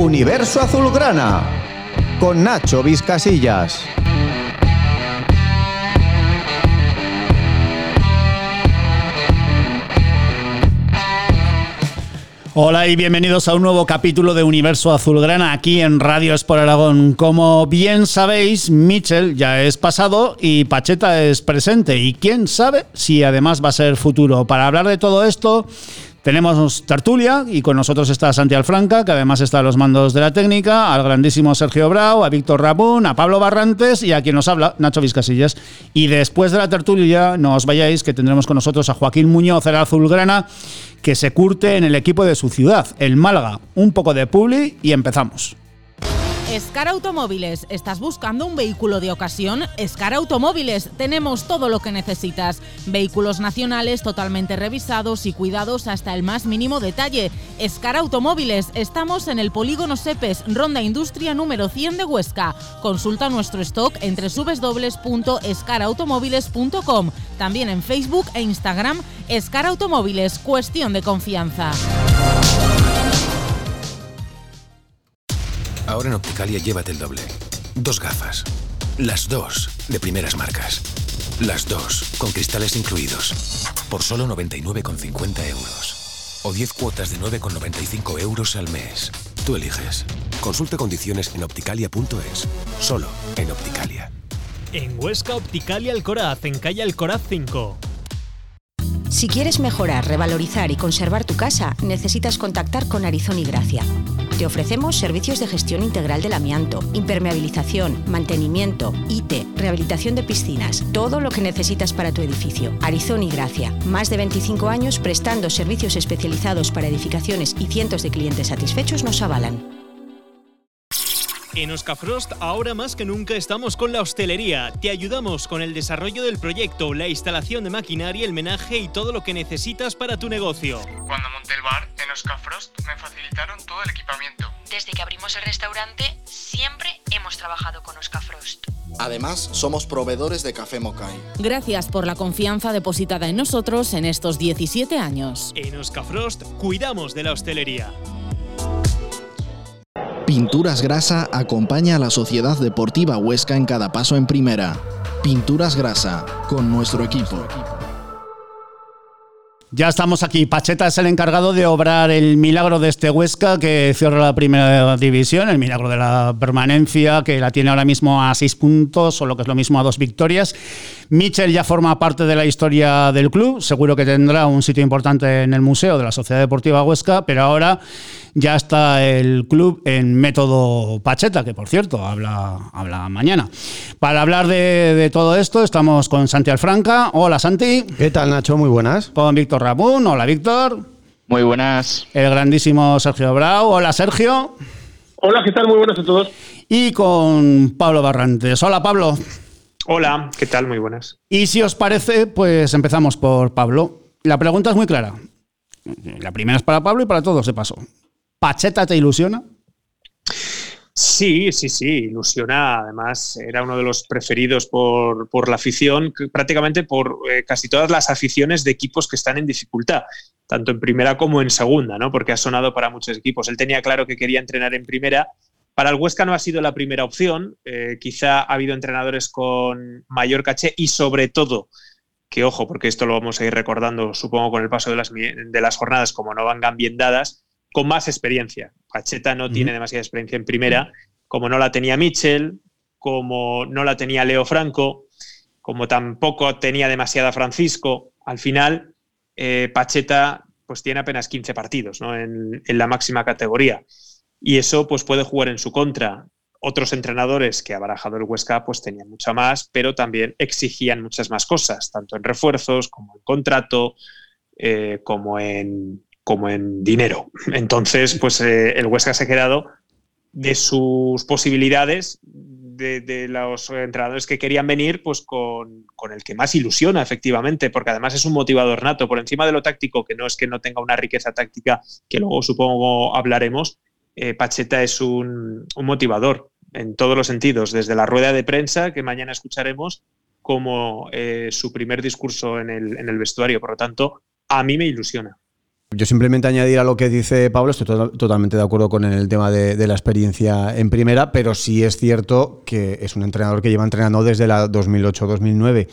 Universo Azulgrana con Nacho Vizcasillas. Hola y bienvenidos a un nuevo capítulo de Universo Azulgrana aquí en Radio Sport Aragón. Como bien sabéis, Mitchell ya es pasado y Pacheta es presente. Y quién sabe si además va a ser futuro. Para hablar de todo esto, tenemos tertulia y con nosotros está Santi Alfranca, que además está a los mandos de la técnica, al grandísimo Sergio Brau, a Víctor Rabún, a Pablo Barrantes y a quien nos habla, Nacho Vizcasillas. Y después de la tertulia, no os vayáis, que tendremos con nosotros a Joaquín Muñoz, el azulgrana, que se curte en el equipo de su ciudad, el Málaga. Un poco de publi y empezamos. Escar Automóviles, ¿estás buscando un vehículo de ocasión? Escar Automóviles, tenemos todo lo que necesitas. Vehículos nacionales totalmente revisados y cuidados hasta el más mínimo detalle. Escar Automóviles, estamos en el Polígono Sepes, Ronda Industria número 100 de Huesca. Consulta nuestro stock entre www.escarautomóviles.com. También en Facebook e Instagram, Escar Automóviles, cuestión de confianza. Ahora en Opticalia llévate el doble. Dos gafas. Las dos de primeras marcas. Las dos con cristales incluidos. Por solo 99,50 euros. O 10 cuotas de 9,95 euros al mes. Tú eliges. Consulta condiciones en opticalia.es. Solo en Opticalia. En Huesca Opticalia Alcoraz, en calle Alcoraz 5. Si quieres mejorar, revalorizar y conservar tu casa, necesitas contactar con Arizón y Gracia. Te ofrecemos servicios de gestión integral del amianto, impermeabilización, mantenimiento, IT, rehabilitación de piscinas, todo lo que necesitas para tu edificio. Arizón y Gracia, más de 25 años prestando servicios especializados para edificaciones y cientos de clientes satisfechos nos avalan. En Oscafrost ahora más que nunca estamos con la hostelería. Te ayudamos con el desarrollo del proyecto, la instalación de maquinaria, el menaje y todo lo que necesitas para tu negocio. Cuando monté el bar en Oscafrost me facilitaron todo el equipamiento. Desde que abrimos el restaurante siempre hemos trabajado con Oscafrost. Además, somos proveedores de café Mokai. Gracias por la confianza depositada en nosotros en estos 17 años. En Oscafrost cuidamos de la hostelería. Pinturas Grasa acompaña a la Sociedad Deportiva Huesca en cada paso en primera. Pinturas Grasa, con nuestro equipo. Ya estamos aquí. Pacheta es el encargado de obrar el milagro de este Huesca que cierra la primera división, el milagro de la permanencia, que la tiene ahora mismo a seis puntos, o lo que es lo mismo a dos victorias. Michel ya forma parte de la historia del club, seguro que tendrá un sitio importante en el museo de la Sociedad Deportiva Huesca, pero ahora ya está el club en método Pacheta, que por cierto habla, habla mañana. Para hablar de, de todo esto estamos con Santi Alfranca. Hola Santi. ¿Qué tal Nacho? Muy buenas. Con Víctor Ramón. Hola Víctor. Muy buenas. El grandísimo Sergio Brau. Hola Sergio. Hola, ¿qué tal? Muy buenas a todos. Y con Pablo Barrantes. Hola Pablo. Hola, ¿qué tal? Muy buenas. Y si os parece, pues empezamos por Pablo. La pregunta es muy clara. La primera es para Pablo y para todos se pasó. ¿Pacheta te ilusiona? Sí, sí, sí, ilusiona. Además, era uno de los preferidos por, por la afición, prácticamente por eh, casi todas las aficiones de equipos que están en dificultad, tanto en primera como en segunda, ¿no? Porque ha sonado para muchos equipos. Él tenía claro que quería entrenar en primera. Para el Huesca no ha sido la primera opción. Eh, quizá ha habido entrenadores con mayor caché y sobre todo, que ojo, porque esto lo vamos a ir recordando, supongo, con el paso de las, de las jornadas, como no van bien dadas, con más experiencia. Pacheta no tiene demasiada experiencia en primera, como no la tenía Mitchell, como no la tenía Leo Franco, como tampoco tenía demasiada Francisco. Al final, eh, Pacheta pues tiene apenas 15 partidos ¿no? en, en, la máxima categoría. Y eso pues, puede jugar en su contra. Otros entrenadores que ha barajado el Huesca pues tenían mucha más, pero también exigían muchas más cosas, tanto en refuerzos como en contrato, eh, como en, como en dinero. Entonces, pues eh, el Huesca se ha quedado de sus posibilidades de, los entrenadores que querían venir, pues con, el que más ilusiona, efectivamente, porque además es un motivador nato, por encima de lo táctico, que no es que no tenga una riqueza táctica, que luego supongo hablaremos, eh, Pacheta es un, motivador en todos los sentidos, desde la rueda de prensa, que mañana escucharemos, como eh, su primer discurso en el, en el vestuario. Por lo tanto, a mí me ilusiona. Yo simplemente añadir a lo que dice Pablo, estoy totalmente de acuerdo con el tema de, la experiencia en primera, pero sí es cierto que es un entrenador que lleva entrenando desde la 2008-2009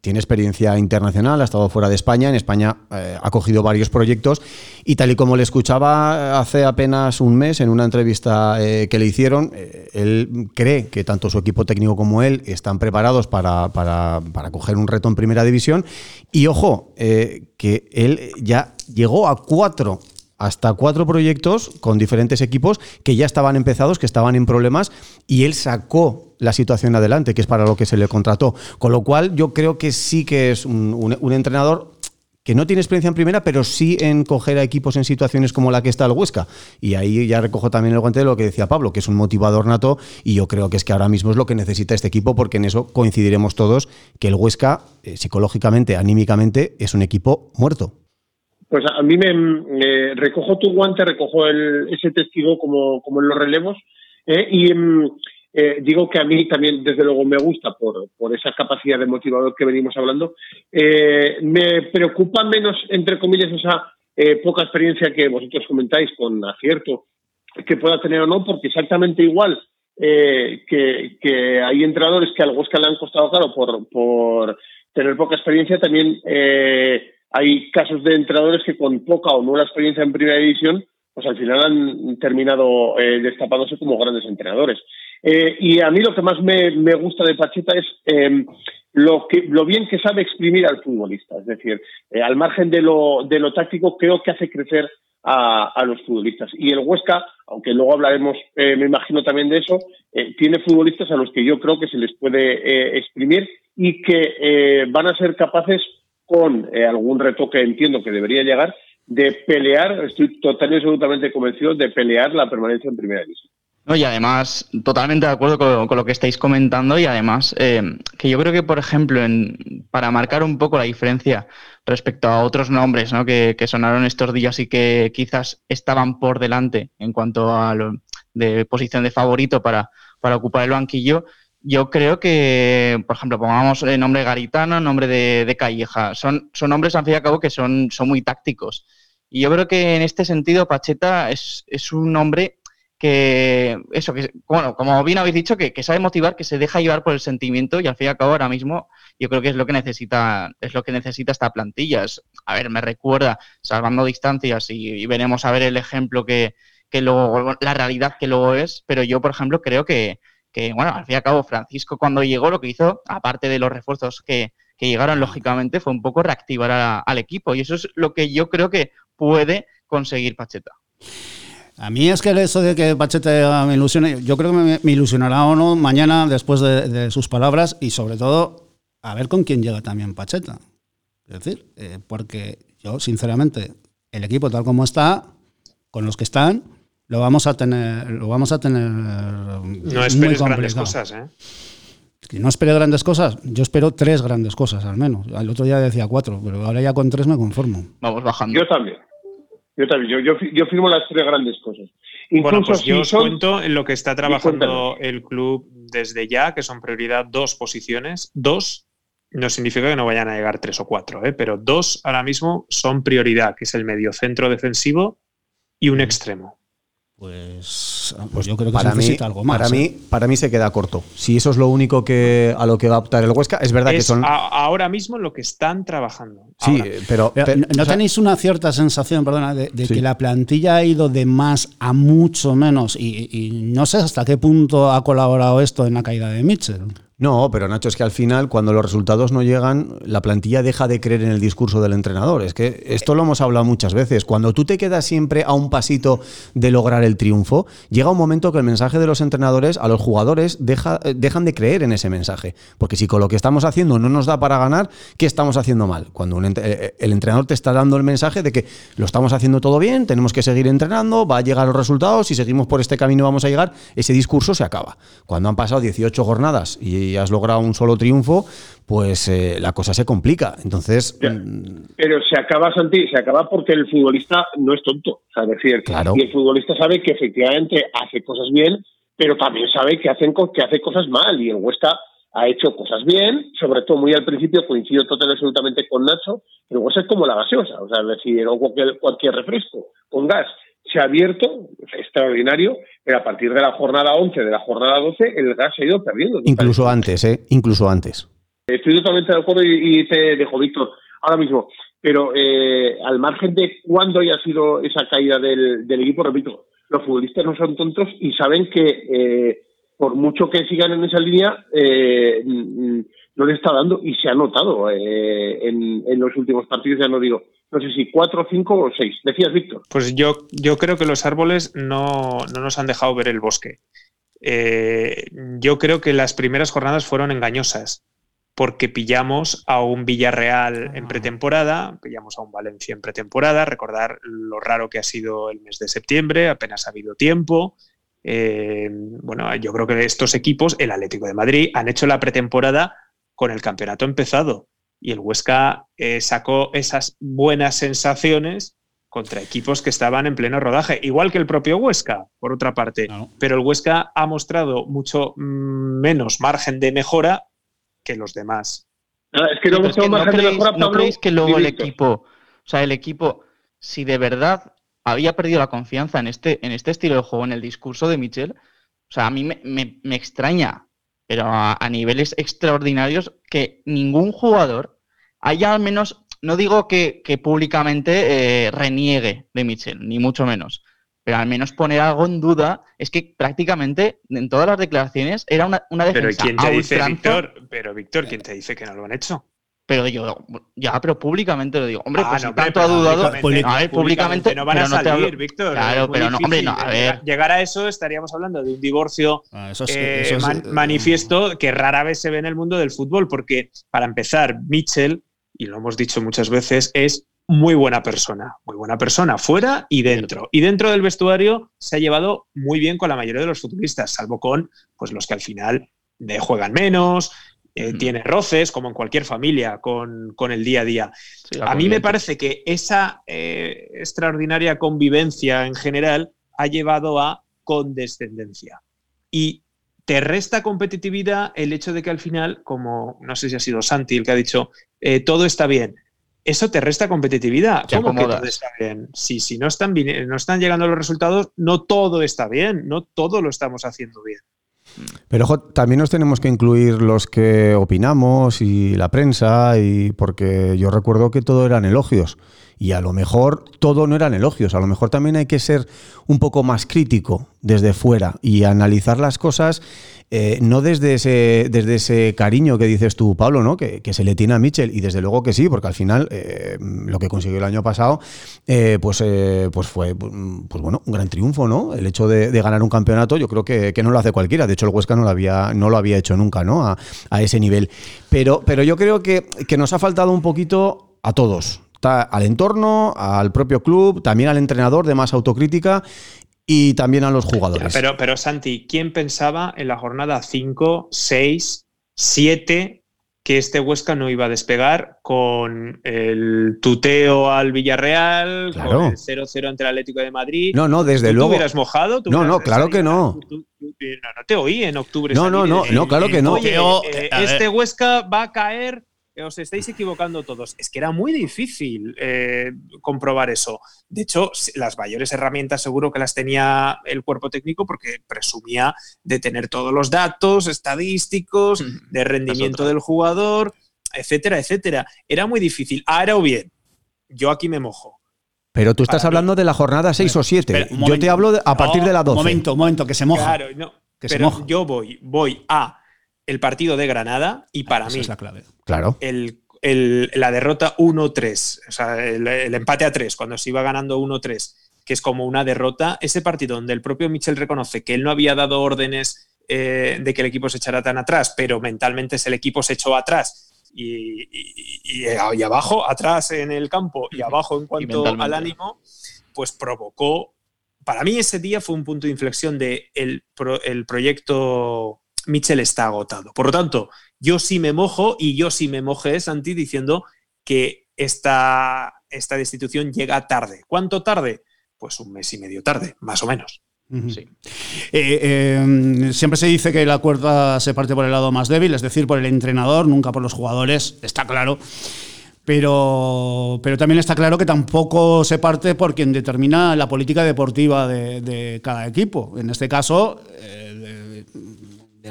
tiene experiencia internacional, ha estado fuera de España, en España eh, ha cogido varios proyectos y tal y como le escuchaba hace apenas un mes en una entrevista eh, que le hicieron, eh, él cree que tanto su equipo técnico como él están preparados para, para, para coger un reto en primera división. Y ojo, que él ya llegó a cuatro hasta cuatro proyectos con diferentes equipos que ya estaban empezados, que estaban en problemas, y él sacó la situación adelante, que es para lo que se le contrató. Con lo cual, yo creo que sí que es un, entrenador que no tiene experiencia en primera, pero sí en coger a equipos en situaciones como la que está el Huesca. Y ahí ya recojo también el guante de lo que decía Pablo, que es un motivador nato, y yo creo que es que ahora mismo es lo que necesita este equipo, porque en eso coincidiremos todos, que el Huesca, eh, psicológicamente, anímicamente, es un equipo muerto. Pues a mí me, recojo tu guante, recojo ese testigo como, como en los relevos eh, y mm, eh, digo que a mí también, desde luego, me gusta por, por esa capacidad de motivador que venimos hablando. Eh, me preocupa menos, entre comillas, esa poca experiencia que vosotros comentáis con acierto que pueda tener o no, porque exactamente igual que, que, hay entrenadores que al Huesca le han costado caro por, por tener poca experiencia, también hay casos de entrenadores que con poca o nula experiencia en primera división, pues al final han terminado eh, destapándose como grandes entrenadores. Eh, y a mí lo que más me, gusta de Pacheta es em, lo, que, lo bien que sabe exprimir al futbolista. Es decir, eh, al margen de lo, de lo táctico, creo que hace crecer a, los futbolistas. Y el Huesca, aunque luego hablaremos, me imagino también de eso, tiene futbolistas a los que yo creo que se les puede exprimir y que van a ser capaces con eh, algún reto que entiendo que debería llegar, de pelear, estoy totalmente absolutamente convencido de pelear la permanencia en primera división. No, y además, totalmente de acuerdo con, lo que estáis comentando y además eh, que yo creo que, por ejemplo, en, para marcar un poco la diferencia respecto a otros nombres ¿no? que, sonaron estos días y que quizás estaban por delante en cuanto a lo, de posición de favorito para, para ocupar el banquillo, yo creo que, por ejemplo, pongamos el nombre Garitano, nombre de, Calleja, son, son nombres al fin y al cabo que son, son muy tácticos. Y yo creo que en este sentido Pacheta es, un hombre que, eso, que, bueno, como bien habéis dicho, que, sabe motivar, que se deja llevar por el sentimiento y al fin y al cabo ahora mismo yo creo que es lo que necesita, es lo que necesita esta plantilla. a ver, me recuerda, salvando distancias y, veremos a ver el ejemplo que, que luego, la realidad que luego es, pero yo, por ejemplo, creo que, que, bueno, al fin y al cabo, Francisco cuando llegó lo que hizo, aparte de los refuerzos que, llegaron, lógicamente, fue un poco reactivar al equipo. Y eso es lo que yo creo que puede conseguir Pacheta. A mí es que eso de que Pacheta me ilusione, yo creo que me, ilusionará o no mañana después de, sus palabras y sobre todo a ver con quién llega también Pacheta. Es decir, eh, porque yo, sinceramente, el equipo tal como está, con los que están, lo vamos a tener, lo vamos a tener. No esperes grandes cosas, ¿eh? no espero grandes cosas, yo espero tres grandes cosas al menos. El otro día decía cuatro, pero ahora ya con tres me conformo. Vamos bajando. Yo también. Yo también. Yo, yo, firmo las tres grandes cosas. bueno, pues yo os cuento en lo que está trabajando el club desde ya, que son prioridad dos posiciones. Dos no significa que no vayan a llegar tres o cuatro, ¿eh? pero dos ahora mismo son prioridad, que es el medio centro defensivo y un extremo. Pues, pues, yo creo que para se necesita algo más. Para, mí, ¿eh? para mí se queda corto. Si eso es lo único que a lo que va a optar el Huesca, es verdad que son. ahora mismo lo que están trabajando. Sí, pero, ¿No tenéis una cierta sensación, perdona, de, que la plantilla ha ido de más a mucho menos? Y, no sé hasta qué punto ha colaborado esto en la caída de Mitchell. No, pero Nacho, es que al final, cuando los resultados no llegan, la plantilla deja de creer en el discurso del entrenador. Es que esto lo hemos hablado muchas veces. Cuando tú te quedas siempre a un pasito de lograr el triunfo, llega un momento que el mensaje de los entrenadores a los jugadores deja, eh, dejan de creer en ese mensaje. Porque si con lo que estamos haciendo no nos da para ganar, ¿qué estamos haciendo mal? Cuando eh, el entrenador te está dando el mensaje de que lo estamos haciendo todo bien, tenemos que seguir entrenando, va a llegar los resultados, si seguimos por este camino vamos a llegar, ese discurso se acaba. Cuando han pasado 18 jornadas y y has logrado un solo triunfo, pues eh, la cosa se complica. Entonces. Mm, pero se acaba, Santi, se acaba porque el futbolista no es tonto. O sea, decir, y el futbolista sabe que efectivamente hace cosas bien, pero también sabe que, hacen, que hace cosas mal. Y el Huesca ha hecho cosas bien, sobre todo muy al principio, coincido total absolutamente con Nacho, pero Huesca es como la gaseosa, o sea, es decir, o cualquier, cualquier refresco con gas se ha abierto, extraordinario, pero a partir de la jornada 11, de la jornada 12, el gas se ha ido perdiendo. Incluso antes, ¿eh? Incluso antes. Estoy totalmente de acuerdo y, te dejo, Víctor, ahora mismo. Pero eh, al margen de cuándo haya sido esa caída del, equipo, repito, los futbolistas no son tontos y saben que eh, por mucho que sigan en esa línea, eh, no le está dando y se ha notado en, en los últimos partidos, ya no digo no sé si cuatro, cinco o seis. Decías, Víctor. Pues yo, yo creo que los árboles no, nos han dejado ver el bosque. Eh, yo creo que las primeras jornadas fueron engañosas porque pillamos a un Villarreal en pretemporada, pillamos a un Valencia en pretemporada, recordar lo raro que ha sido el mes de septiembre, apenas ha habido tiempo. Eh, bueno, yo creo que estos equipos, el Atlético de Madrid, han hecho la pretemporada con el campeonato empezado y el Huesca eh, sacó esas buenas sensaciones contra equipos que estaban en pleno rodaje, igual que el propio Huesca, por otra parte. Pero el Huesca ha mostrado mucho mm, menos margen de mejora que los demás. es que no, creéis, que luego el equipo, o sea, el equipo, si de verdad había perdido la confianza en este, en este estilo de juego, en el discurso de Michel, o sea, a mí me extraña pero a, niveles extraordinarios que ningún jugador haya al menos, no digo que, públicamente eh, reniegue de Michel, ni mucho menos, pero al menos poner algo en duda es que prácticamente en todas las declaraciones era una, una defensa. Pero ¿quién te dice, Víctor? Pero Víctor, ¿quién te dice que no lo han hecho? Pero yo, ya, pero públicamente lo digo. Hombre, ah, pues si tanto ha dudado. a ver, públicamente. No van a salir, Víctor. Claro, pero no, hombre, no, a ver. Llegar a eso estaríamos hablando de un divorcio ah, eh, manifiesto que rara vez se ve en el mundo del fútbol, porque para empezar, Mitchell, y lo hemos dicho muchas veces, es muy buena persona, muy buena persona, fuera y dentro. Y dentro del vestuario se ha llevado muy bien con la mayoría de los futbolistas, salvo con pues, los que al final juegan menos, eh, tiene roces, como en cualquier familia, con, el día a día. a mí me parece que esa eh, extraordinaria convivencia en general ha llevado a condescendencia. Y te resta competitividad el hecho de que al final, como no sé si ha sido Santi el que ha dicho, eh, todo está bien. Eso te resta competitividad. ¿Cómo que todo está bien? Si, si no, están, no están llegando los resultados, no todo está bien, no todo lo estamos haciendo bien. Pero también nos tenemos que incluir los que opinamos y la prensa, y porque yo recuerdo que todo eran elogios. Y a lo mejor todo no eran elogios, a lo mejor también hay que ser un poco más crítico desde fuera y analizar las cosas eh, no desde ese, desde ese cariño que dices tú, Pablo, ¿no? Que, se le tiene a Mitchell, y desde luego que sí, porque al final eh, lo que consiguió el año pasado, eh, pues, pues fue pues bueno, un gran triunfo, ¿no? El hecho de, ganar un campeonato, yo creo que, no lo hace cualquiera. De hecho, el Huesca no lo había, no lo había hecho nunca, ¿no? A, ese nivel. Pero, pero yo creo que, que nos ha faltado un poquito a todos al entorno, al propio club, también al entrenador de más autocrítica y también a los jugadores. pero, pero Santi, ¿quién pensaba en la jornada 5, 6, 7 que este Huesca no iba a despegar con el tuteo al Villarreal, con el 0-0 ante el Atlético de Madrid. No, no, desde luego. ¿Tú hubieras mojado? no, no, claro que no. no. No te oí en octubre. No, no, no, no, claro que no. Eh, este Huesca va a caer os estáis equivocando todos. Es que era muy difícil eh, comprobar eso. De hecho, las mayores herramientas seguro que las tenía el cuerpo técnico porque presumía de tener todos los datos estadísticos, de rendimiento del jugador, etcétera, etcétera. Era muy difícil. Ahora o bien, yo aquí me mojo. Pero tú estás hablando de la jornada 6 o 7. Yo te hablo a partir de la 12. Un momento, un momento, que se moja. Claro, no. pero yo voy, voy a el partido de Granada y para Esa mí es la clave. Claro. el, el- la derrota 1-3, o sea, el, el empate a 3, cuando se iba ganando 1-3, que es como una derrota, ese partido donde el propio Michel reconoce que él no había dado órdenes eh, de que el equipo se echara tan atrás, pero mentalmente el equipo se echó atrás y, y- y- y abajo, atrás en el campo y abajo en cuanto al ánimo, pues provocó. Para mí ese día fue un punto de inflexión de el, pro- el proyecto Michel está agotado. Por lo tanto, yo sí me mojo y yo sí me mojé, Santi, diciendo que esta, esta destitución llega tarde. ¿Cuánto tarde? Pues un mes y medio tarde, más o menos. Ujú. Eh, eh, siempre se dice que la cuerda se parte por el lado más débil, es decir, por el entrenador, nunca por los jugadores, está claro. Pero, pero también está claro que tampoco se parte por quien determina la política deportiva de, de cada equipo. En este caso, eh,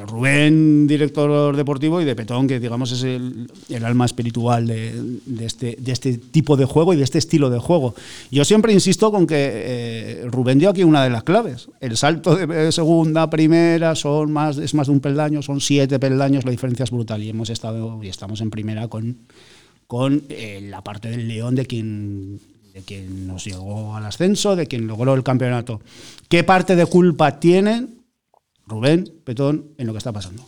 Rubén, director deportivo, y de Petón, que digamos es el, alma espiritual de, este, de este tipo de juego y de este estilo de juego. Yo siempre insisto con que eh, Rubén dio aquí una de las claves. El salto de segunda a primera son más, es más de un peldaño, son siete peldaños, la diferencia es brutal. Y hemos estado y estamos en primera con, con eh, la parte del León de quien, de quien nos llegó al ascenso, de quien logró el campeonato. ¿Qué parte de culpa tienen Rubén, Petón, en lo que está pasando?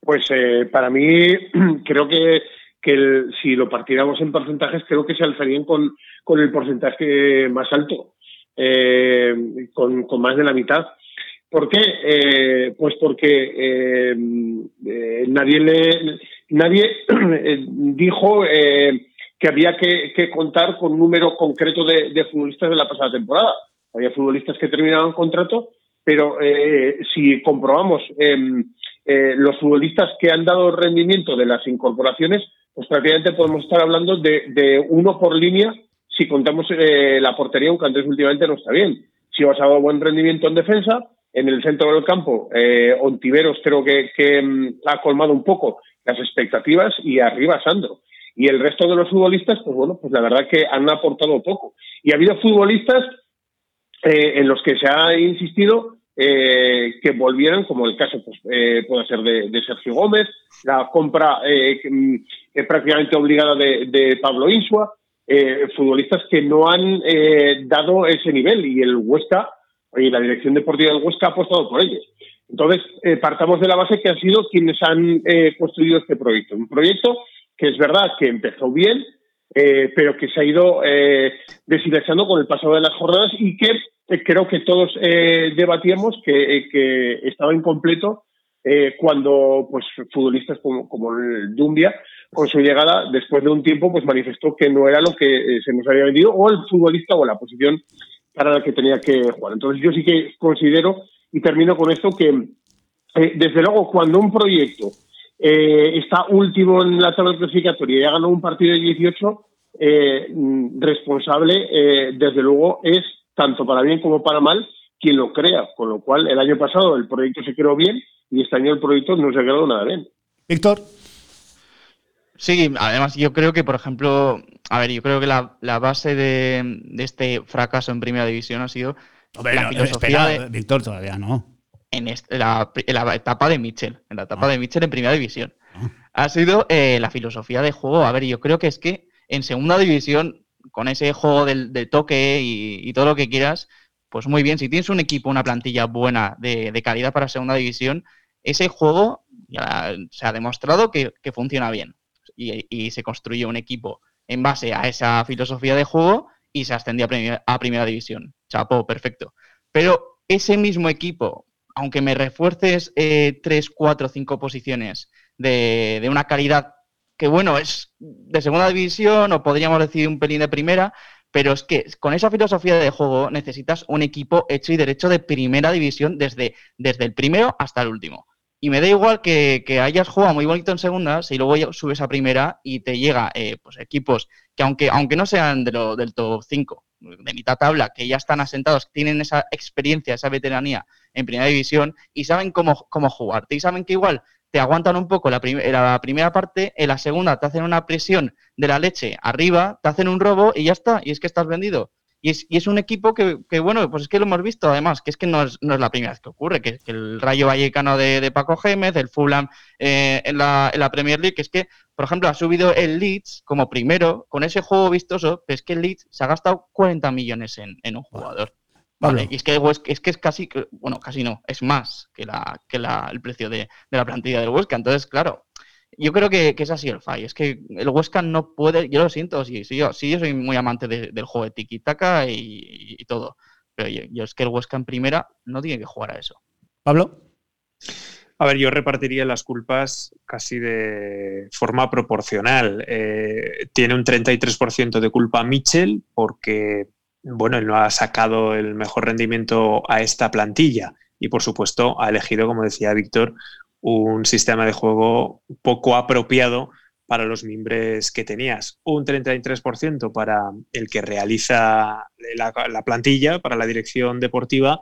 Pues eh, para mí creo que, que si lo partiéramos en porcentajes, creo que se alzarían con, con el porcentaje más alto, eh, con, con más de la mitad. ¿Por qué? Eh, pues porque eh, nadie le nadie dijo que había que, que contar con un número concreto de futbolistas de la pasada temporada. Había futbolistas que terminaban contrato, pero eh, si comprobamos em, eh, los futbolistas que han dado rendimiento de las incorporaciones, pues prácticamente podemos estar hablando de, de uno por línea si contamos eh, la portería, aunque Andrés últimamente no está bien. Si vas a dar buen rendimiento en defensa, en el centro del campo, eh, Ontiveros creo que, que, mm, ha colmado un poco las expectativas y arriba Sandro. Y el resto de los futbolistas, pues bueno, pues la verdad que han aportado poco. Y ha habido futbolistas eh, en los que se ha insistido eh, que volvieran, como el caso pues, eh, puede ser de, Sergio Gómez, la compra eh, mm, eh, prácticamente obligada de, Pablo Insua, futbolistas que no han dado ese nivel y el Huesca y la dirección deportiva del Huesca ha apostado por ellos. Entonces, partamos de la base que han sido quienes han construido este proyecto. Un proyecto que es verdad que empezó bien, eh, pero que se ha ido eh, deshilachando con el pasado de las jornadas y que eh, creo que todos eh, debatíamos que, eh, que estaba incompleto cuando pues futbolistas como, como el Dumbia con su llegada después de un tiempo pues manifestó que no era lo que se nos había vendido o el futbolista o la posición para la que tenía que jugar. Entonces yo sí que considero y termino con esto que desde luego cuando un proyecto eh, está último en la tabla clasificatoria y ha ganado un partido de 18, eh, responsable, eh, desde luego, es tanto para bien como para mal quien lo crea. Con lo cual, el año pasado el proyecto se creó bien y este año el proyecto no se ha quedado nada bien. Víctor. Sí, además yo creo que, por ejemplo, a ver, yo creo que la, la base de, de este fracaso en primera división ha sido Hombre, la no, filosofía espera, de, Víctor, todavía no. En, la, en la etapa de Mitchell, en la etapa de Mitchell en primera división. Ha sido eh, la filosofía de juego. A ver, yo creo que es que en segunda división, con ese juego del, de toque y, y todo lo que quieras, pues muy bien. Si tienes un equipo, una plantilla buena de, de calidad para segunda división, ese juego ya se ha demostrado que, que funciona bien. Y, y se construye un equipo en base a esa filosofía de juego y se ascendió a, a primera división. Chapo, perfecto. Pero ese mismo equipo, aunque me refuerces eh, tres, cuatro, cinco posiciones de, de una calidad que, bueno, es de segunda división o podríamos decir un pelín de primera, pero es que con esa filosofía de juego necesitas un equipo hecho y derecho de primera división desde, desde el primero hasta el último. Y me da igual que, hayas jugado muy bonito en segunda, si luego subes a primera y te llega eh, pues equipos que aunque, aunque no sean de lo, del top 5, de mitad tabla, que ya están asentados, tienen esa experiencia, esa veteranía en primera división y saben cómo, cómo jugarte. Y saben que igual te aguantan un poco la, prim- la primera parte, en la segunda te hacen una presión de la leche arriba, te hacen un robo y ya está, y es que estás vendido. Y es, y es un equipo que, que, bueno, pues es que lo hemos visto además, que es que no es, no es la primera vez que ocurre, que, el Rayo Vallecano de, de Paco Gémez, el Fulham eh, en, la, en, la, Premier League, que es que, por ejemplo, ha subido el Leeds como primero con ese juego vistoso, que es que el Leeds se ha gastado 40 millones en, en un jugador. Vale, y es que, es que es casi, bueno, casi no, es más que, la, que la, el precio de, de la plantilla del Huesca. Entonces, claro, yo creo que, que, es así el fallo. Es que el Huesca no puede, yo lo siento, sí, sí, yo, sí, yo soy muy amante de, del juego de tiki-taka y, y, todo. Pero yo, yo, es que el Huesca en primera no tiene que jugar a eso. Pablo. A ver, yo repartiría las culpas casi de forma proporcional. Eh, tiene un 33% de culpa Mitchell porque, bueno, él no ha sacado el mejor rendimiento a esta plantilla y, por supuesto, ha elegido, como decía Víctor, un sistema de juego poco apropiado para los miembros que tenías. Un 33% para el que realiza la, plantilla, para la dirección deportiva,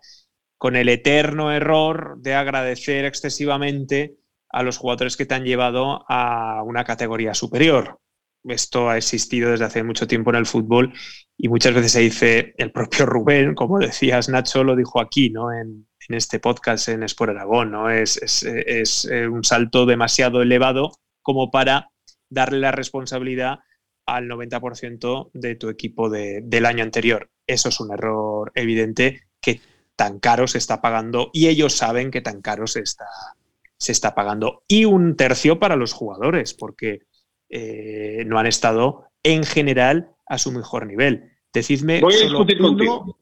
con el eterno error de agradecer excesivamente a los jugadores que te han llevado a una categoría superior. Esto ha existido desde hace mucho tiempo en el fútbol y muchas veces se dice el propio Rubén, como decías Nacho, lo dijo aquí, ¿no? En, este podcast en Sport Aragón, ¿no? Es, eh, un salto demasiado elevado como para darle la responsabilidad al 90% de tu equipo de, del año anterior. Eso es un error evidente que tan caro se está pagando y ellos saben que tan caro se está, se está pagando. Y un tercio para los jugadores, porque eh, no han estado en general a su mejor nivel. Decidme Voy a solo, uno,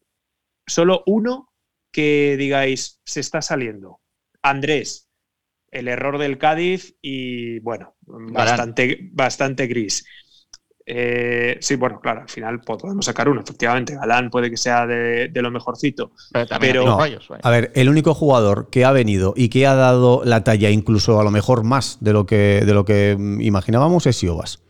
solo uno que digáis, se está saliendo. Andrés, el error del Cádiz y bueno, bastante, bastante gris. Eh, sí, bueno, claro, al final podemos sacar uno, efectivamente. Galán puede que sea de, de lo mejorcito. Pero, pero no, a ver, el único jugador que ha venido y que ha dado la talla, incluso a lo mejor más de lo que, de lo que imaginábamos, es Siobas.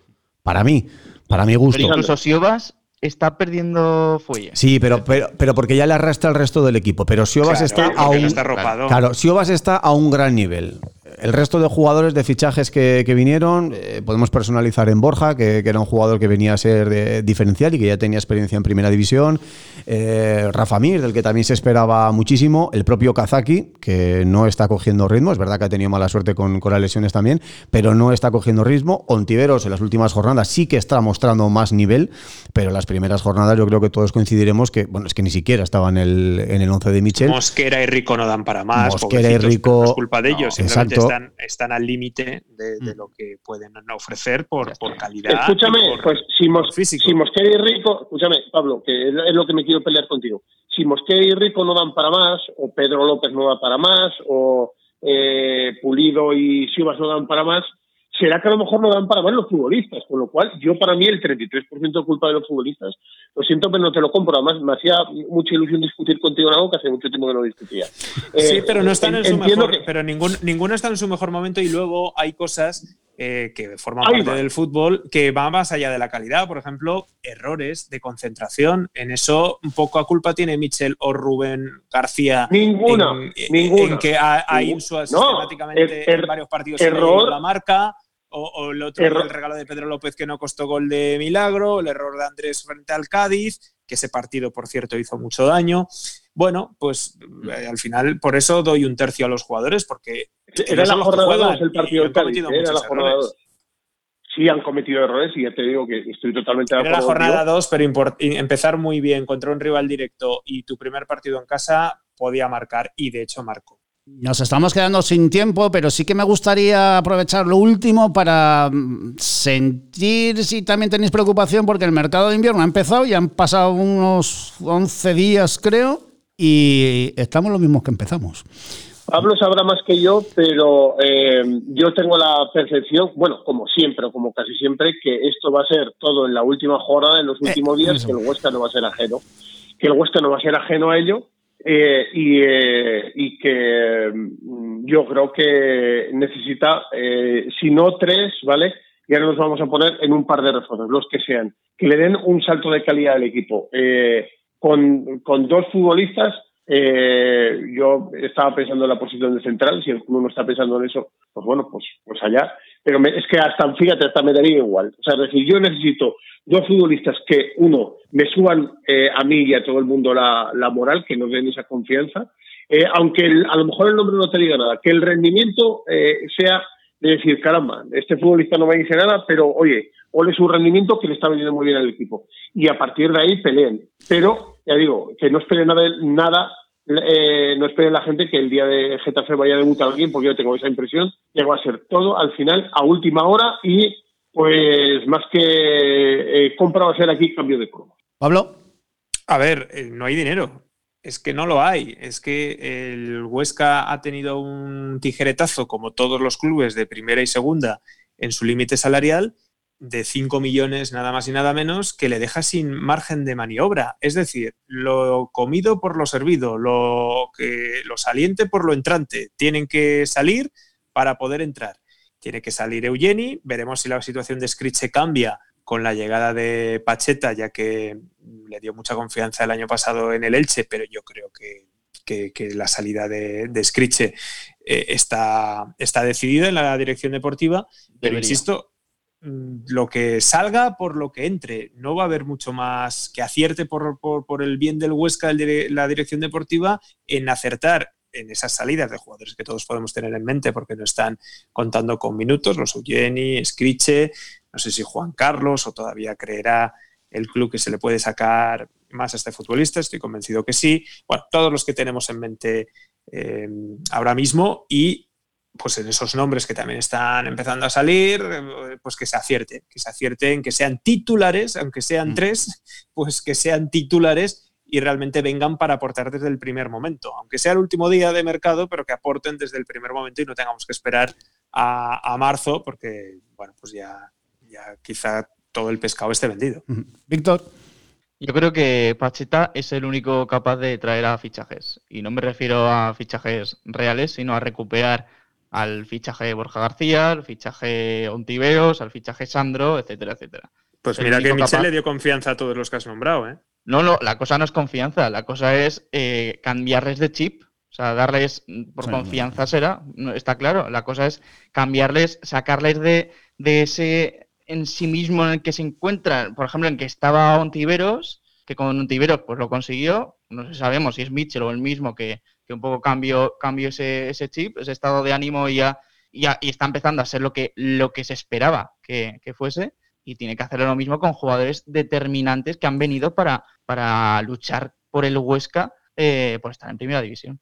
Para mí, para mi gusto. Pero incluso Siobas está perdiendo fuelle. Sí, pero, pero, pero porque ya le arrastra el resto del equipo. Pero Siobas claro, está a un. Está. Claro, Siobas está a un gran nivel. El resto de jugadores de fichajes que, que vinieron, eh, podemos personalizar en Borja, que, que, era un jugador que venía a ser de, diferencial y que ya tenía experiencia en primera división. Eh, Rafa Mir, del que también se esperaba muchísimo. El propio Kazaki, que no está cogiendo ritmo. Es verdad que ha tenido mala suerte con, con las lesiones también, pero no está cogiendo ritmo. Ontiveros en las últimas jornadas sí que está mostrando más nivel, pero las primeras jornadas yo creo que todos coincidiremos que, bueno, es que ni siquiera estaba en el, en el 11 de Michel. Mosquera y Rico no dan para más. Mosquera y Rico. No es culpa de ellos, no, están, están, al límite de, de, lo que pueden ofrecer por, por calidad. Escúchame, por, pues si, Mos si Mosquera y Rico, escúchame, Pablo, que es lo que me quiero pelear contigo. Si Mosquera y Rico no dan para más, o Pedro López no da para más, o eh, Pulido y Sivas no dan para más, será que a lo mejor no dan para más los futbolistas, con lo cual yo para mí el 33% de culpa de los futbolistas, lo siento pero no te lo compro, además me hacía mucha ilusión discutir contigo en algo que hace mucho tiempo que no discutía. Eh, sí, pero no están en su mejor, que... pero ningún, ninguno está en su mejor momento y luego hay cosas eh, que forman Ahí parte va. del fútbol que van más allá de la calidad, por ejemplo, errores de concentración, en eso un poco a culpa tiene Michel o Rubén García ninguna, en, ninguna, en que ha, ha no, sistemáticamente er, en varios partidos error, la marca. O, o, el otro, error. el regalo de Pedro López que no costó gol de milagro, el error de Andrés frente al Cádiz, que ese partido, por cierto, hizo mucho daño. Bueno, pues eh, al final, por eso doy un tercio a los jugadores, porque era la jornada 2 el partido del Cádiz, era la jornada 2. Sí, han cometido errores y ya te digo que estoy totalmente de acuerdo. Era la jornada 2, pero empezar muy bien contra un rival directo y tu primer partido en casa podía marcar y de hecho marcó. Nos estamos quedando sin tiempo, pero sí que me gustaría aprovechar lo último para mm, sentir si también tenéis preocupación porque el mercado de invierno ha empezado y han pasado unos 11 días, creo, y estamos los mismos que empezamos. Pablo sabrá más que yo, pero eh, yo tengo la percepción, bueno, como siempre, o como casi siempre, que esto va a ser todo en la última jornada, en los últimos eh, días, eso. que el Huesca no va a ser ajeno. Que el Huesca no va a ser ajeno a ello eh, y, eh, y, que mm, yo creo que necesita, eh, si no tres, ¿vale? Y ahora nos vamos a poner en un par de refuerzos, los que sean, que le den un salto de calidad al equipo. Eh, con, con, dos futbolistas, yo estaba pensando en la posición de central, si el club no está pensando en eso, pues bueno, pues, pues allá. Pero es que hasta, fíjate, hasta me daría igual. O sea, decir, yo necesito dos futbolistas que, uno, me suban eh, a mí y a todo el mundo la, moral, que nos den esa confianza, eh, aunque a lo mejor el nombre no te diga nada, que el rendimiento eh, sea de decir, caramba, este futbolista no me dice nada, pero oye, ole su rendimiento que le está veniendo muy bien al equipo. Y a partir de ahí peleen. Pero, ya digo, que no espere nada, nada eh, no espere la gente que el día de Getafe vaya a debutar alguien, porque yo tengo esa impresión, que va a ser todo al final, a última hora, y pues más que eh, compra va a ser aquí cambio de cromo. Pablo. A ver, eh, no hay dinero. Es que no lo hay. Es que el Huesca ha tenido un tijeretazo, como todos los clubes de primera y segunda, en su límite salarial de 5 millones nada más y nada menos que le deja sin margen de maniobra. Es decir, lo comido por lo servido, lo, que, lo saliente por lo entrante. Tienen que salir para poder entrar. Tiene que salir Eugeni, veremos si la situación de Scriche cambia con la llegada de Pacheta, ya que le dio mucha confianza el año pasado en el Elche, pero yo creo que, la salida de, de Scriche eh, está, está decidida en la dirección deportiva. Pero insisto, lo que salga por lo que entre. No va a haber mucho más que acierte por, el bien del Huesca, la dirección deportiva, en acertar en esas salidas de jugadores que todos podemos tener en mente porque no están contando con minutos, los Eugeni, Scriche, no sé si Juan Carlos o todavía creerá el club que se le puede sacar más a este futbolista, estoy convencido que sí. Bueno, todos los que tenemos en mente eh, ahora mismo y pues en esos nombres que también están empezando a salir, pues que se acierte, que se acierten, que sean titulares, aunque sean mm. tres, pues que sean titulares y realmente vengan para aportar desde el primer momento, aunque sea el último día de mercado, pero que aporten desde el primer momento y no tengamos que esperar a, marzo, porque, bueno, pues ya, ya quizá todo el pescado esté vendido. Víctor. Yo creo que Pacheta es el único capaz de traer a fichajes. Y no me refiero a fichajes reales, sino a recuperar al fichaje de Borja García, al fichaje Ontiveros, al fichaje Sandro, etcétera, etcétera. Pues mira que Michel le dio confianza a todos los que has nombrado, ¿eh? No, no, la cosa no es confianza, la cosa es eh, cambiarles de chip, o sea, darles, por confianza será, está claro, la cosa es cambiarles, sacarles de, de ese en sí mismo en el que se encuentran, por ejemplo, en que estaba Ontiveros, que con Ontiveros pues lo consiguió, no sabemos si es Mitchell o el mismo que, que un poco cambio, cambio ese, ese chip, ese estado de ánimo y ya, y está empezando a ser lo que, lo que se esperaba que, fuese y tiene que hacer lo mismo con jugadores determinantes que han venido para, para luchar por el Huesca eh, por estar en primera división.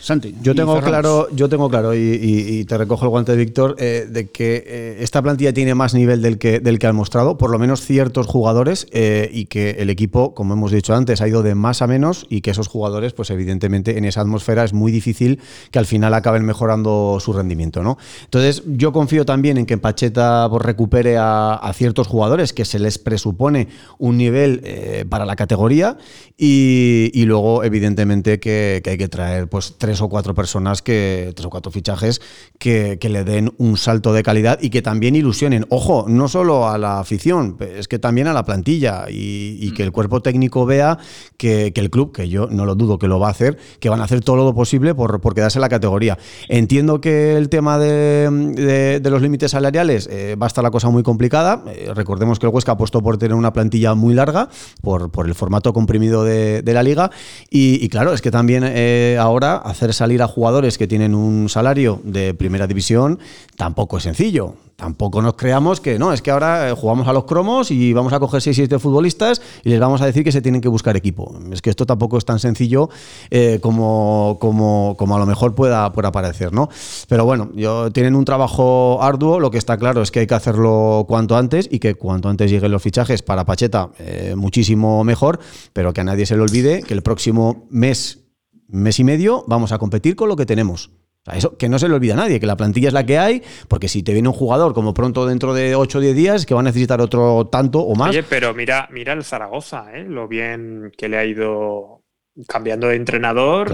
Santi. Yo tengo claro, yo tengo claro, y, te recojo el guante de Víctor, eh, de que eh, esta plantilla tiene más nivel del que, del que han mostrado, por lo menos ciertos jugadores, eh, y que el equipo, como hemos dicho antes, ha ido de más a menos, y que esos jugadores, pues evidentemente, en esa atmósfera es muy difícil que al final acaben mejorando su rendimiento, ¿no? Entonces, yo confío también en que Pacheta pues, recupere a, ciertos jugadores que se les presupone un nivel para la categoría, y, luego, evidentemente, que, que hay que traer pues tres o cuatro personas que, tres o cuatro fichajes que, le den un salto de calidad y que también ilusionen. Ojo, no solo a la afición, es que también a la plantilla y, que el cuerpo técnico vea que, el club, que yo no lo dudo que lo va a hacer, que van a hacer todo lo posible por, por quedarse en la categoría. Entiendo que el tema de, los límites salariales eh, va a estar la cosa muy complicada. Eh, recordemos que el Huesca apostó por tener una plantilla muy larga, por, por el formato comprimido de, la liga. Y, claro, es que también eh, ahora hacer salir a jugadores que tienen un salario de primera división tampoco es sencillo. Tampoco nos creamos que no, es que ahora eh, jugamos a los cromos y vamos a coger 6 7 futbolistas y les vamos a decir que se tienen que buscar equipo. Es que esto tampoco es tan sencillo eh, como, como, como, a lo mejor pueda, parecer, ¿no? Pero bueno, yo, tienen un trabajo arduo, lo que está claro es que hay que hacerlo cuanto antes y que cuanto antes lleguen los fichajes para Pacheta, eh, muchísimo mejor, pero que a nadie se le olvide que el próximo mes mes y medio vamos a competir con lo que tenemos. eso, que no se le olvida a nadie, que la plantilla es la que hay, porque si te viene un jugador como pronto dentro de 8 o 10 días, que va a necesitar otro tanto o más. Oye, pero mira, mira el Zaragoza, ¿eh? lo bien que le ha ido cambiando de entrenador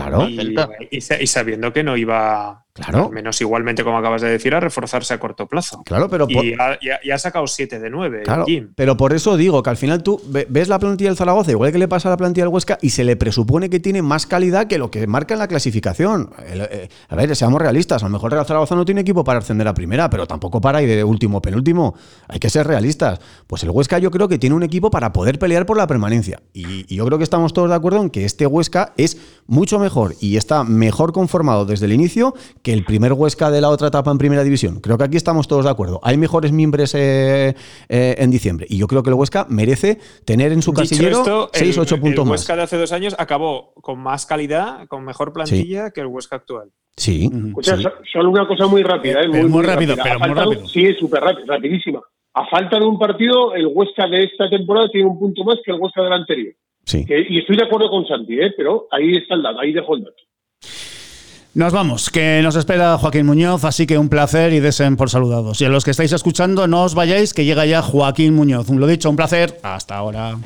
y, sabiendo que no iba Claro. Al menos igualmente, como acabas de decir, a reforzarse a corto plazo. Claro, pero por- Y ha, y ha- y ha sacado 7 de 9. Claro, pero por eso digo que al final tú ve- ves la plantilla del Zaragoza, igual que le pasa a la plantilla del Huesca, y se le presupone que tiene más calidad que lo que marca en la clasificación. Eh, a ver, seamos realistas, a lo mejor el Zaragoza no tiene equipo para ascender a primera, pero tampoco para ir de último penúltimo. Hay que ser realistas. Pues el Huesca yo creo que tiene un equipo para poder pelear por la permanencia. Y, y yo creo que estamos todos de acuerdo en que este Huesca es mucho mejor y está mejor conformado desde el inicio que el primer Huesca de la otra etapa en primera división. Creo que aquí estamos todos de acuerdo. Hay mejores miembros eh, eh, en diciembre. Y yo creo que el Huesca merece tener en su casillero esto, 6 el- 8 el puntos más. Huesca de hace dos años acabó con más calidad, con mejor plantilla que el Huesca actual. Sí. Escucha, sí. so- solo una cosa muy rápida, ¿eh? Pero muy rápido, rápida. pero muy rápido. Sí, súper rápido, rapidísima. A falta de un partido, el Huesca de esta temporada tiene un punto más que el Huesca del anterior. Sí. Que- y estoy de acuerdo con Santi, ¿eh? pero ahí está el dato, ahí dejo el dato. Nos vamos, que nos espera Joaquín Muñoz, así que un placer y desen por saludados. Y a los que estáis escuchando, no os vayáis, que llega ya Joaquín Muñoz. Lo dicho, un placer. Hasta ahora.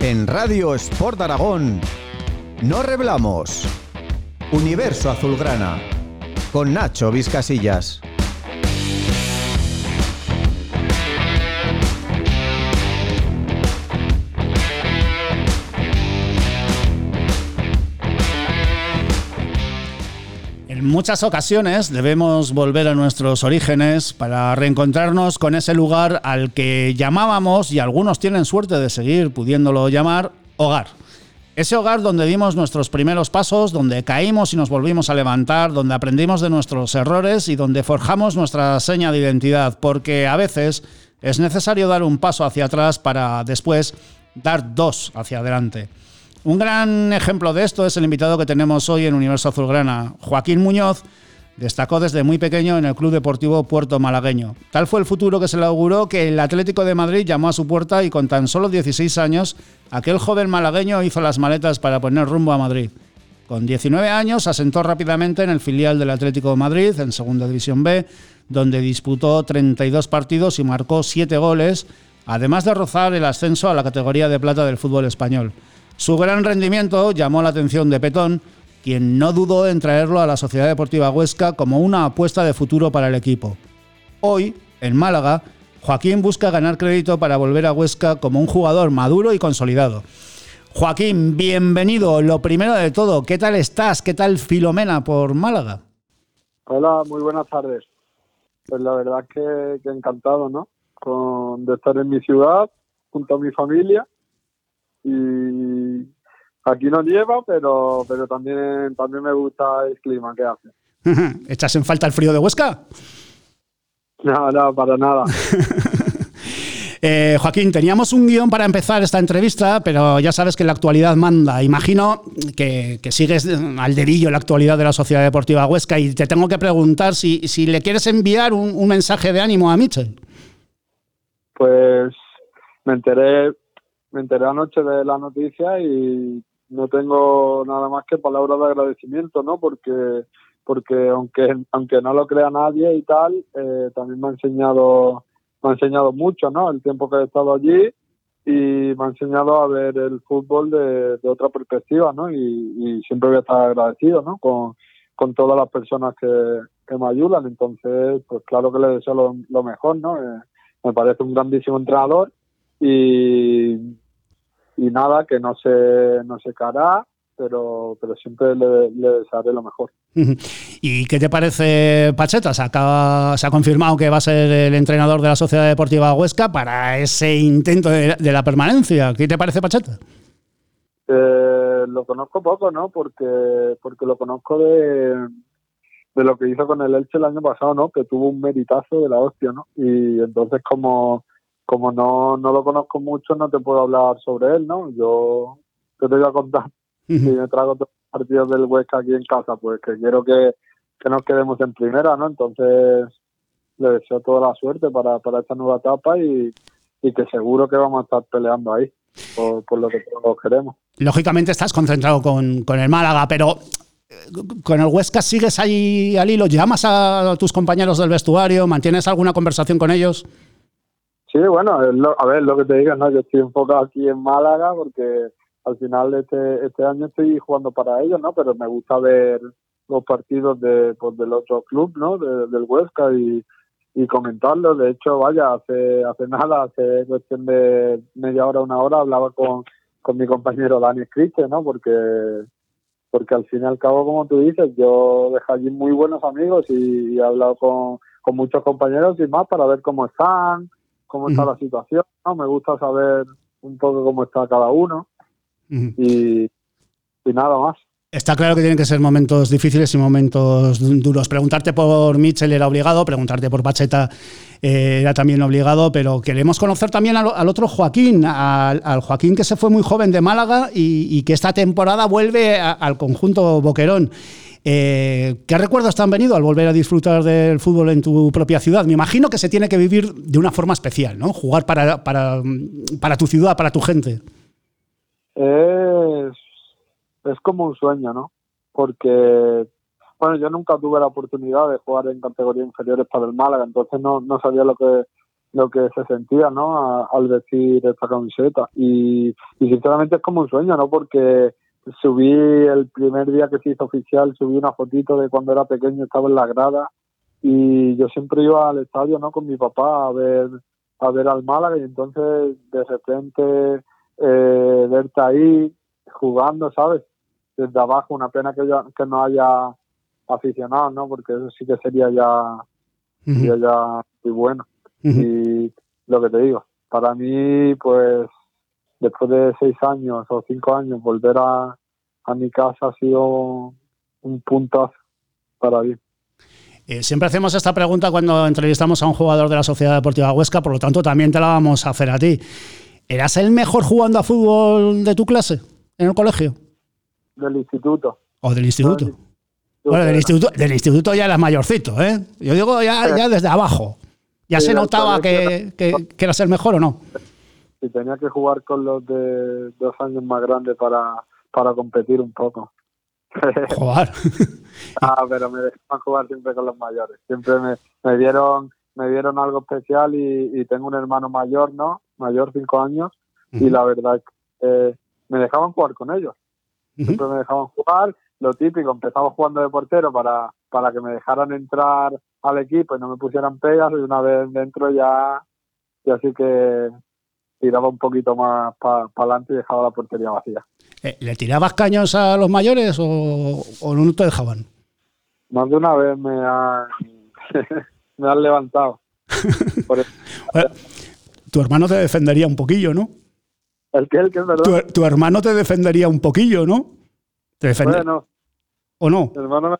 En Radio Sport Aragón, no reblamos. Universo Azulgrana, con Nacho Vizcasillas. Muchas ocasiones debemos volver a nuestros orígenes para reencontrarnos con ese lugar al que llamábamos, y algunos tienen suerte de seguir pudiéndolo llamar, hogar. Ese hogar donde dimos nuestros primeros pasos, donde caímos y nos volvimos a levantar, donde aprendimos de nuestros errores y donde forjamos nuestra seña de identidad, porque a veces es necesario dar un paso hacia atrás para después dar dos hacia adelante. Un gran ejemplo de esto es el invitado que tenemos hoy en Universo Azulgrana, Joaquín Muñoz. Destacó desde muy pequeño en el Club Deportivo Puerto Malagueño. Tal fue el futuro que se le auguró que el Atlético de Madrid llamó a su puerta y con tan solo 16 años, aquel joven malagueño hizo las maletas para poner rumbo a Madrid. Con 19 años asentó rápidamente en el filial del Atlético de Madrid, en Segunda División B, donde disputó 32 partidos y marcó 7 goles, además de rozar el ascenso a la categoría de plata del fútbol español. Su gran rendimiento llamó la atención de Petón, quien no dudó en traerlo a la Sociedad Deportiva Huesca como una apuesta de futuro para el equipo. Hoy, en Málaga, Joaquín busca ganar crédito para volver a Huesca como un jugador maduro y consolidado. Joaquín, bienvenido. Lo primero de todo, ¿qué tal estás? ¿Qué tal Filomena por Málaga? Hola, muy buenas tardes. Pues la verdad es que, encantado, ¿no? Con, de estar en mi ciudad, junto a mi familia. Y aquí no nieva, pero, pero también, también me gusta el clima que hace. ¿Echas en falta el frío de Huesca? No, no, para nada. Eh, Joaquín, teníamos un guion para empezar esta entrevista, pero ya sabes que la actualidad manda. Imagino que, que sigues al dedillo la actualidad de la Sociedad Deportiva Huesca y te tengo que preguntar si, si le quieres enviar un, un mensaje de ánimo a Mitchell. Pues me enteré, me enteré anoche de la noticia y no tengo nada más que palabras de agradecimiento, ¿no? Porque, porque aunque, aunque no lo crea nadie y tal, eh, también me ha enseñado, me ha enseñado mucho, ¿no? El tiempo que he estado allí y me ha enseñado a ver el fútbol de, otra perspectiva, ¿no? Y, y siempre voy a estar agradecido, ¿no? Con, con todas las personas que, que me ayudan. Entonces, pues claro que le deseo lo, lo mejor, ¿no? Eh, me parece un grandísimo entrenador y, y nada, que no se, no se caerá, pero, pero siempre le, le desearé lo mejor. ¿Y qué te parece Pacheta? Se, acaba, se ha confirmado que va a ser el entrenador de la Sociedad Deportiva Huesca para ese intento de, de la permanencia. ¿Qué te parece Pacheta? Eh, lo conozco poco, ¿no? Porque, porque lo conozco de, de lo que hizo con el Elche el año pasado, ¿no? Que tuvo un meritazo de la hostia, ¿no? Y entonces como, como no, no lo conozco mucho, no te puedo hablar sobre él, ¿no? Yo te voy a contar si me trago todos los partidos del Huesca aquí en casa, pues que quiero que, que nos quedemos en primera, ¿no? Entonces le deseo toda la suerte para, para esta nueva etapa y, y que seguro que vamos a estar peleando ahí por, por lo que todos queremos. Lógicamente estás concentrado con, con el Málaga, pero eh, con el Huesca sigues ahí al hilo, llamas a tus compañeros del vestuario, mantienes alguna conversación con ellos. Sí, bueno, lo- a ver, lo que te digo, ¿no? Yo estoy enfocado aquí en Málaga porque al final este, este año estoy jugando para ellos, ¿no? Pero me gusta ver los partidos de, pues, del otro club, ¿no? del Huesca y, y comentarlo. De hecho, vaya, hace, hace nada, hace cuestión de media hora, una hora, hablaba con, con mi compañero Dani Scriche, ¿no? Porque, porque al fin y al cabo, como tú dices, yo dejé allí muy buenos amigos y, he hablado con, con, muchos compañeros y más para ver cómo están, cómo está la situación, ¿no? Me gusta saber un poco cómo está cada uno y, y nada más. Está claro que tienen que ser momentos difíciles y momentos duros. Preguntarte por Mitchell era obligado, preguntarte por Pacheta eh, era también obligado, pero queremos conocer también al, otro Joaquín, al, Joaquín que se fue muy joven de Málaga y, que esta temporada vuelve al conjunto Boquerón. Eh, ¿Qué recuerdos te han venido al volver a disfrutar del fútbol en tu propia ciudad? Me imagino que se tiene que vivir de una forma especial, ¿no? Jugar para, para, para tu ciudad, para tu gente. Es es como un sueño, ¿no? Porque, bueno, yo nunca tuve la oportunidad de jugar en categorías inferiores para el Málaga, entonces no, no sabía lo que lo que se sentía, ¿no? al decir esta camiseta. Y, y sinceramente es como un sueño, ¿no? Porque subí el primer día que se hizo oficial, subí una fotito de cuando era pequeño, estaba en la grada y yo siempre iba al estadio, ¿no? Con mi papá a ver a ver al Málaga y entonces de repente eh, verte ahí jugando, ¿sabes? desde abajo. Una pena que, que no haya aficionados, ¿no? Porque eso sí que sería ya, sería ya muy bueno. Y lo que te digo, para mí, pues, después de seis años o cinco años, volver a, a mi casa ha sido un puntazo para mí. Eh, siempre hacemos esta pregunta cuando entrevistamos a un jugador de la Sociedad Deportiva Huesca, por lo tanto también te la vamos a hacer a ti. ¿Eras el mejor jugando a fútbol de tu clase en el colegio? del instituto. ¿O del instituto? bueno, del instituto, del instituto ya eras mayorcito, ¿eh? Yo digo ya, ya desde abajo. ¿Ya se notaba que, que, que, eras el mejor o no? Sí, tenía que jugar con los de dos años más grandes para, para competir un poco. Jugar. ah, pero me dejaban jugar siempre con los mayores. Siempre me, me dieron me dieron algo especial y, tengo un hermano mayor, ¿no? Mayor, cinco años, y la verdad es que eh, me dejaban jugar con ellos. Siempre me dejaban jugar, lo típico, empezaba jugando de portero para, para que me dejaran entrar al equipo y no me pusieran pegas y una vez dentro ya, ya sí que tiraba un poquito más para adelante y dejaba la portería vacía. Eh, ¿Le tirabas caños a los mayores o, o no te dejaban? Más de una vez me han, me han levantado. tu hermano te defendería un poquillo, ¿no? El que, el que es verdad. Tu, hermano te defendería un poquillo, ¿no? ¿Te defendería? Bueno, ¿O no? Mi hermano, me,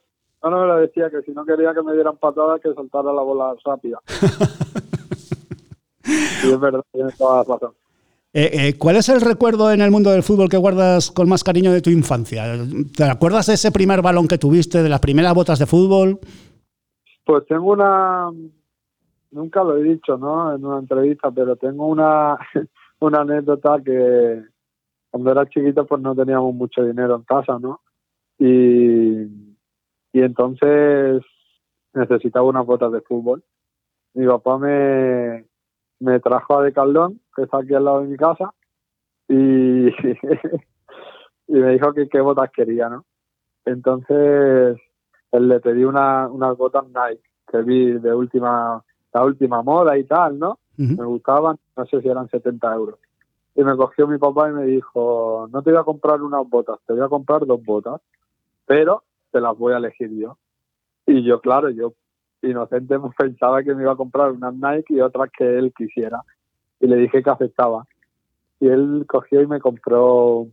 lo decía que si no quería que me dieran patadas, que soltara la bola rápida. y es verdad, tiene toda la razón. Eh, eh, ¿Cuál es el recuerdo en el mundo del fútbol que guardas con más cariño de tu infancia? ¿Te acuerdas de ese primer balón que tuviste, de las primeras botas de fútbol? Pues tengo una, nunca lo he dicho, ¿no? En una entrevista, pero tengo una, una anécdota que cuando era chiquito pues no teníamos mucho dinero en casa, ¿no? Y, y entonces necesitaba unas botas de fútbol. Mi papá me, me trajo a Decaldón, que está aquí al lado de mi casa, y, y me dijo que qué botas quería, ¿no? Entonces él le pedí una, unas botas Nike que vi de última, la última moda y tal, ¿no? me gustaban, no sé si eran 70 euros. Y me cogió mi papá y me dijo, no te voy a comprar unas botas, te voy a comprar dos botas, pero te las voy a elegir yo. Y yo, claro, yo inocente pensaba que me iba a comprar unas Nike y otras que él quisiera. Y le dije que aceptaba. Y él cogió y me compró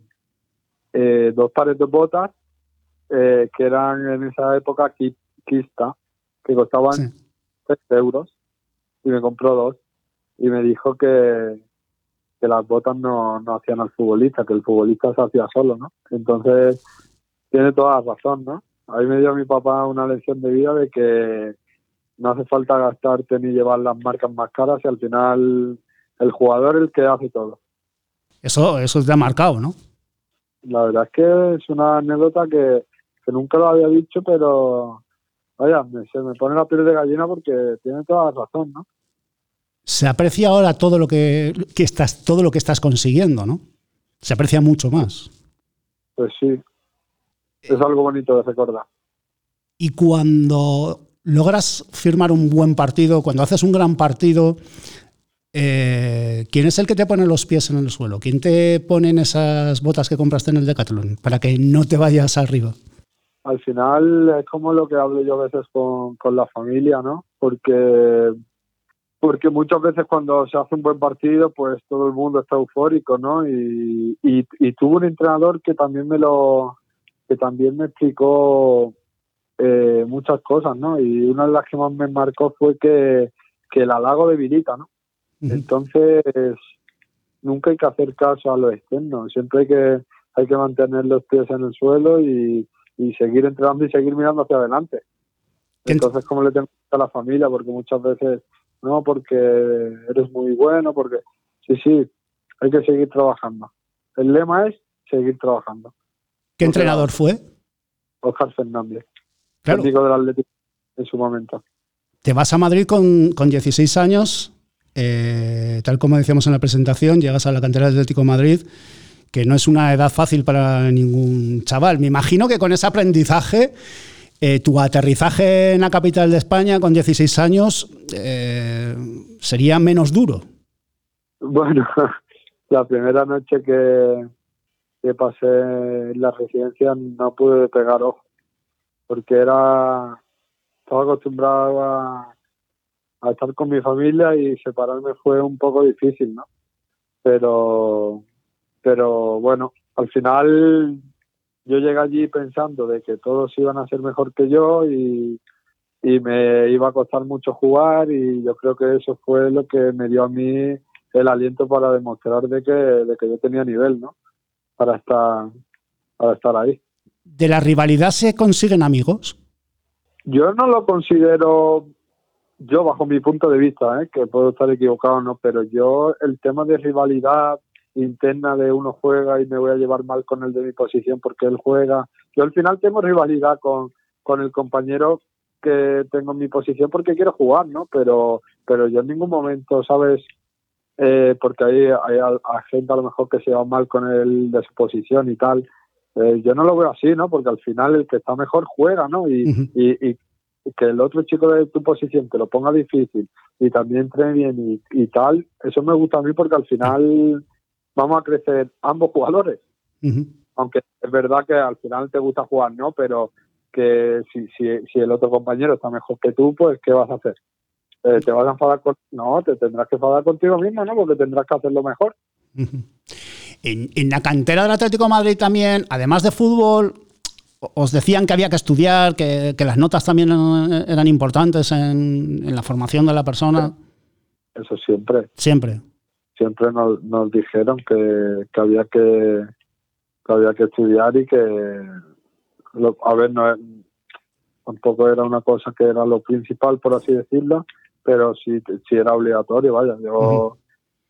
eh, dos pares de botas eh, que eran en esa época Kista, que costaban 3 euros. Y me compró dos y me dijo que, que las botas no, no hacían al futbolista, que el futbolista se hacía solo, ¿no? Entonces, tiene toda la razón, ¿no? Ahí me dio mi papá una lección de vida de que no hace falta gastarte ni llevar las marcas más caras y al final el jugador es el que hace todo. Eso, eso te ha marcado, ¿no? La verdad es que es una anécdota que, que nunca lo había dicho, pero vaya, se me pone la piel de gallina porque tiene toda la razón, ¿no? se aprecia ahora todo lo que, estás, todo lo que estás consiguiendo, ¿no? Se aprecia mucho más. Pues sí, es algo bonito de recordar. Y cuando logras firmar un buen partido, cuando haces un gran partido, eh, ¿quién es el que te pone los pies en el suelo? ¿Quién te pone en esas botas que compraste en el Decathlon para que no te vayas arriba? Al final es como lo que hablo yo a veces con, con la familia, ¿no? Porque porque muchas veces cuando se hace un buen partido, pues todo el mundo está eufórico, ¿no? Y, y, y tuve un entrenador que también me lo que también me explicó eh, muchas cosas, ¿no? Y una de las que más me marcó fue que, que el halago debilita, ¿no? Entonces, nunca hay que hacer caso a lo externo, siempre hay que, hay que mantener los pies en el suelo y, y seguir entrenando y seguir mirando hacia adelante. Entonces, como le tengo a la familia, porque muchas veces, no, porque eres muy bueno, porque sí, sí, hay que seguir trabajando. El lema es seguir trabajando. ¿Qué entrenador fue? Oscar Fernández, Claro. técnico del Atlético en su momento. Te vas a Madrid con, con 16 años, eh, tal como decíamos en la presentación, llegas a la cantera del Atlético de Madrid, que no es una edad fácil para ningún chaval. Me imagino que con ese aprendizaje, eh, tu aterrizaje en la capital de España con 16 años eh, sería menos duro. Bueno, la primera noche que, que pasé en la residencia no pude pegar ojo, porque era estaba acostumbrado a, estar con mi familia y separarme fue un poco difícil, ¿no? Pero, pero bueno, al final yo llegué allí pensando de que todos iban a ser mejor que yo y, y me iba a costar mucho jugar y yo creo que eso fue lo que me dio a mí el aliento para demostrar de que, de que yo tenía nivel, ¿no? Para estar, para estar ahí. ¿De la rivalidad se consiguen amigos? Yo no lo considero, yo bajo mi punto de vista, ¿eh? que puedo estar equivocado o no, pero yo el tema de rivalidad interna de uno juega y me voy a llevar mal con el de mi posición porque él juega. Yo al final tengo rivalidad con, con el compañero que tengo en mi posición porque quiero jugar, ¿no? Pero, pero yo en ningún momento, ¿sabes? Eh, porque hay, hay, gente a lo mejor que se va mal con el de su posición y tal. Eh, yo no lo veo así, ¿no? Porque al final el que está mejor juega, ¿no? Y, y, y que el otro chico de tu posición te lo ponga difícil y también entrene bien y, y tal, eso me gusta a mí porque al final vamos a crecer ambos jugadores. Aunque es verdad que al final te gusta jugar, ¿no? Pero que si, si, si el otro compañero está mejor que tú, pues ¿qué vas a hacer? Eh, ¿Te vas a enfadar con...? No, te tendrás que enfadar contigo mismo, ¿no? Porque tendrás que hacerlo mejor. Ujú. En, en la cantera del Atlético de Madrid también, además de fútbol, os decían que había que estudiar, que, que las notas también eran importantes en, en la formación de la persona. Eso siempre. Siempre. Siempre nos, nos dijeron que, que había que, que había que estudiar y que... lo- a ver, no tampoco era una cosa que era lo principal, por así decirlo, pero sí, sí era obligatorio, vaya. Yo,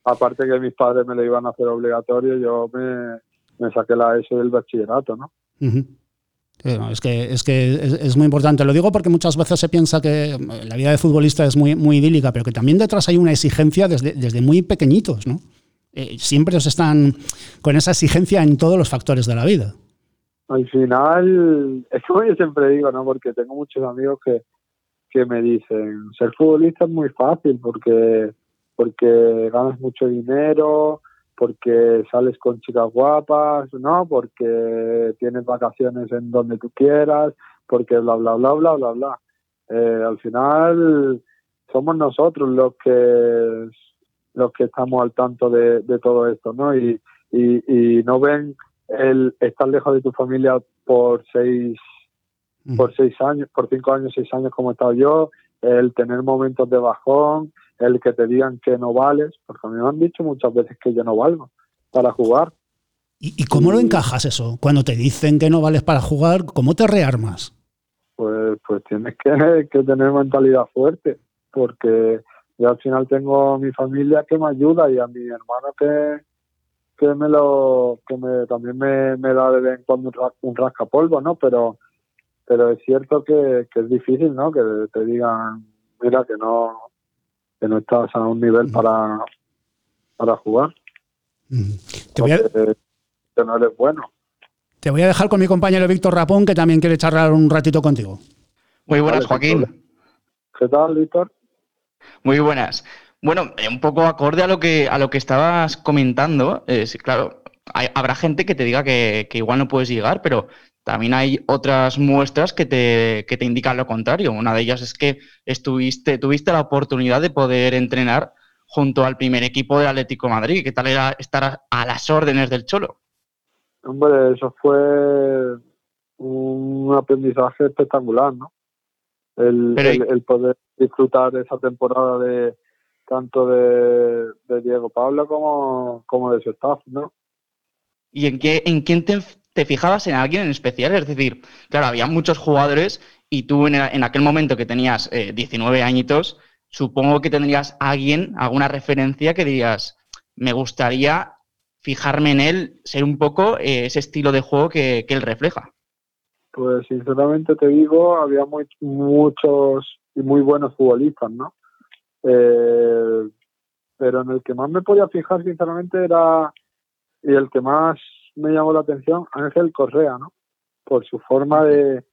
aparte que mis padres me lo iban a hacer obligatorio, yo me, me saqué la ESO del bachillerato, ¿no? Es que, es, que es, es muy importante. Lo digo porque muchas veces se piensa que eh, la vida de futbolista es muy, muy idílica, pero que también detrás hay una exigencia desde, desde muy pequeñitos, ¿no? Eh, siempre os están con esa exigencia en todos los factores de la vida. Al final, es como yo siempre digo, ¿no? Porque tengo muchos amigos que, que me dicen, ser futbolista es muy fácil porque, porque ganas mucho dinero, porque sales con chicas guapas, ¿no? Porque tienes vacaciones en donde tú quieras, porque bla, bla, bla, bla, bla, bla. Eh, al final, somos nosotros los que los que estamos al tanto de, de todo esto, ¿no? Y, y, y no ven el estar lejos de tu familia por seis por seis años, por cinco años, seis años como he estado yo, el tener momentos de bajón, el que te digan que no vales, porque a mí me han dicho muchas veces que yo no valgo para jugar. ¿Y, y cómo lo encajas eso? Cuando te dicen que no vales para jugar, ¿cómo te rearmas? Pues, pues tienes que, que tener mentalidad fuerte, porque yo al final tengo a mi familia que me ayuda y a mi hermano que, que me lo que me también me, me da de vez en cuando un rascapolvo, ¿no? Pero pero es cierto que, que es difícil, ¿no? Que te digan, mira, que no que no estás a un nivel para para jugar. Te voy a- que no eres bueno. Te voy a dejar con mi compañero Víctor Rapón, que también quiere charlar un ratito contigo. Muy buenas, Joaquín. ¿Qué tal, Víctor? Muy buenas. Bueno, eh, un poco acorde a lo que, a lo que estabas comentando, eh, claro, habrá gente que te diga que, igual no puedes llegar, pero también hay otras muestras que te, que te indican lo contrario. Una de ellas es que estuviste, tuviste la oportunidad de poder entrenar junto al primer equipo del Atlético de Madrid. ¿Qué tal era estar a las órdenes del Cholo? Hombre, eso fue un aprendizaje espectacular, ¿no? El, poder disfrutar de esa temporada de tanto de, Diego Pablo como, como de su staff, ¿no? ¿Y en, qué, en quién te, fijabas en alguien en especial? Es decir, claro, había muchos jugadores y tú en, aquel momento que tenías 19 eh, añitos, supongo que tendrías alguien, alguna referencia que dirías, me gustaría fijarme en él, ser un poco eh, ese estilo de juego que, él refleja. Pues sinceramente te digo, había muchos y muy buenos futbolistas, ¿no? Eh, pero en el que más me podía fijar, sinceramente, era, y el que más me llamó la atención, Ángel Correa, ¿no? Por su forma de,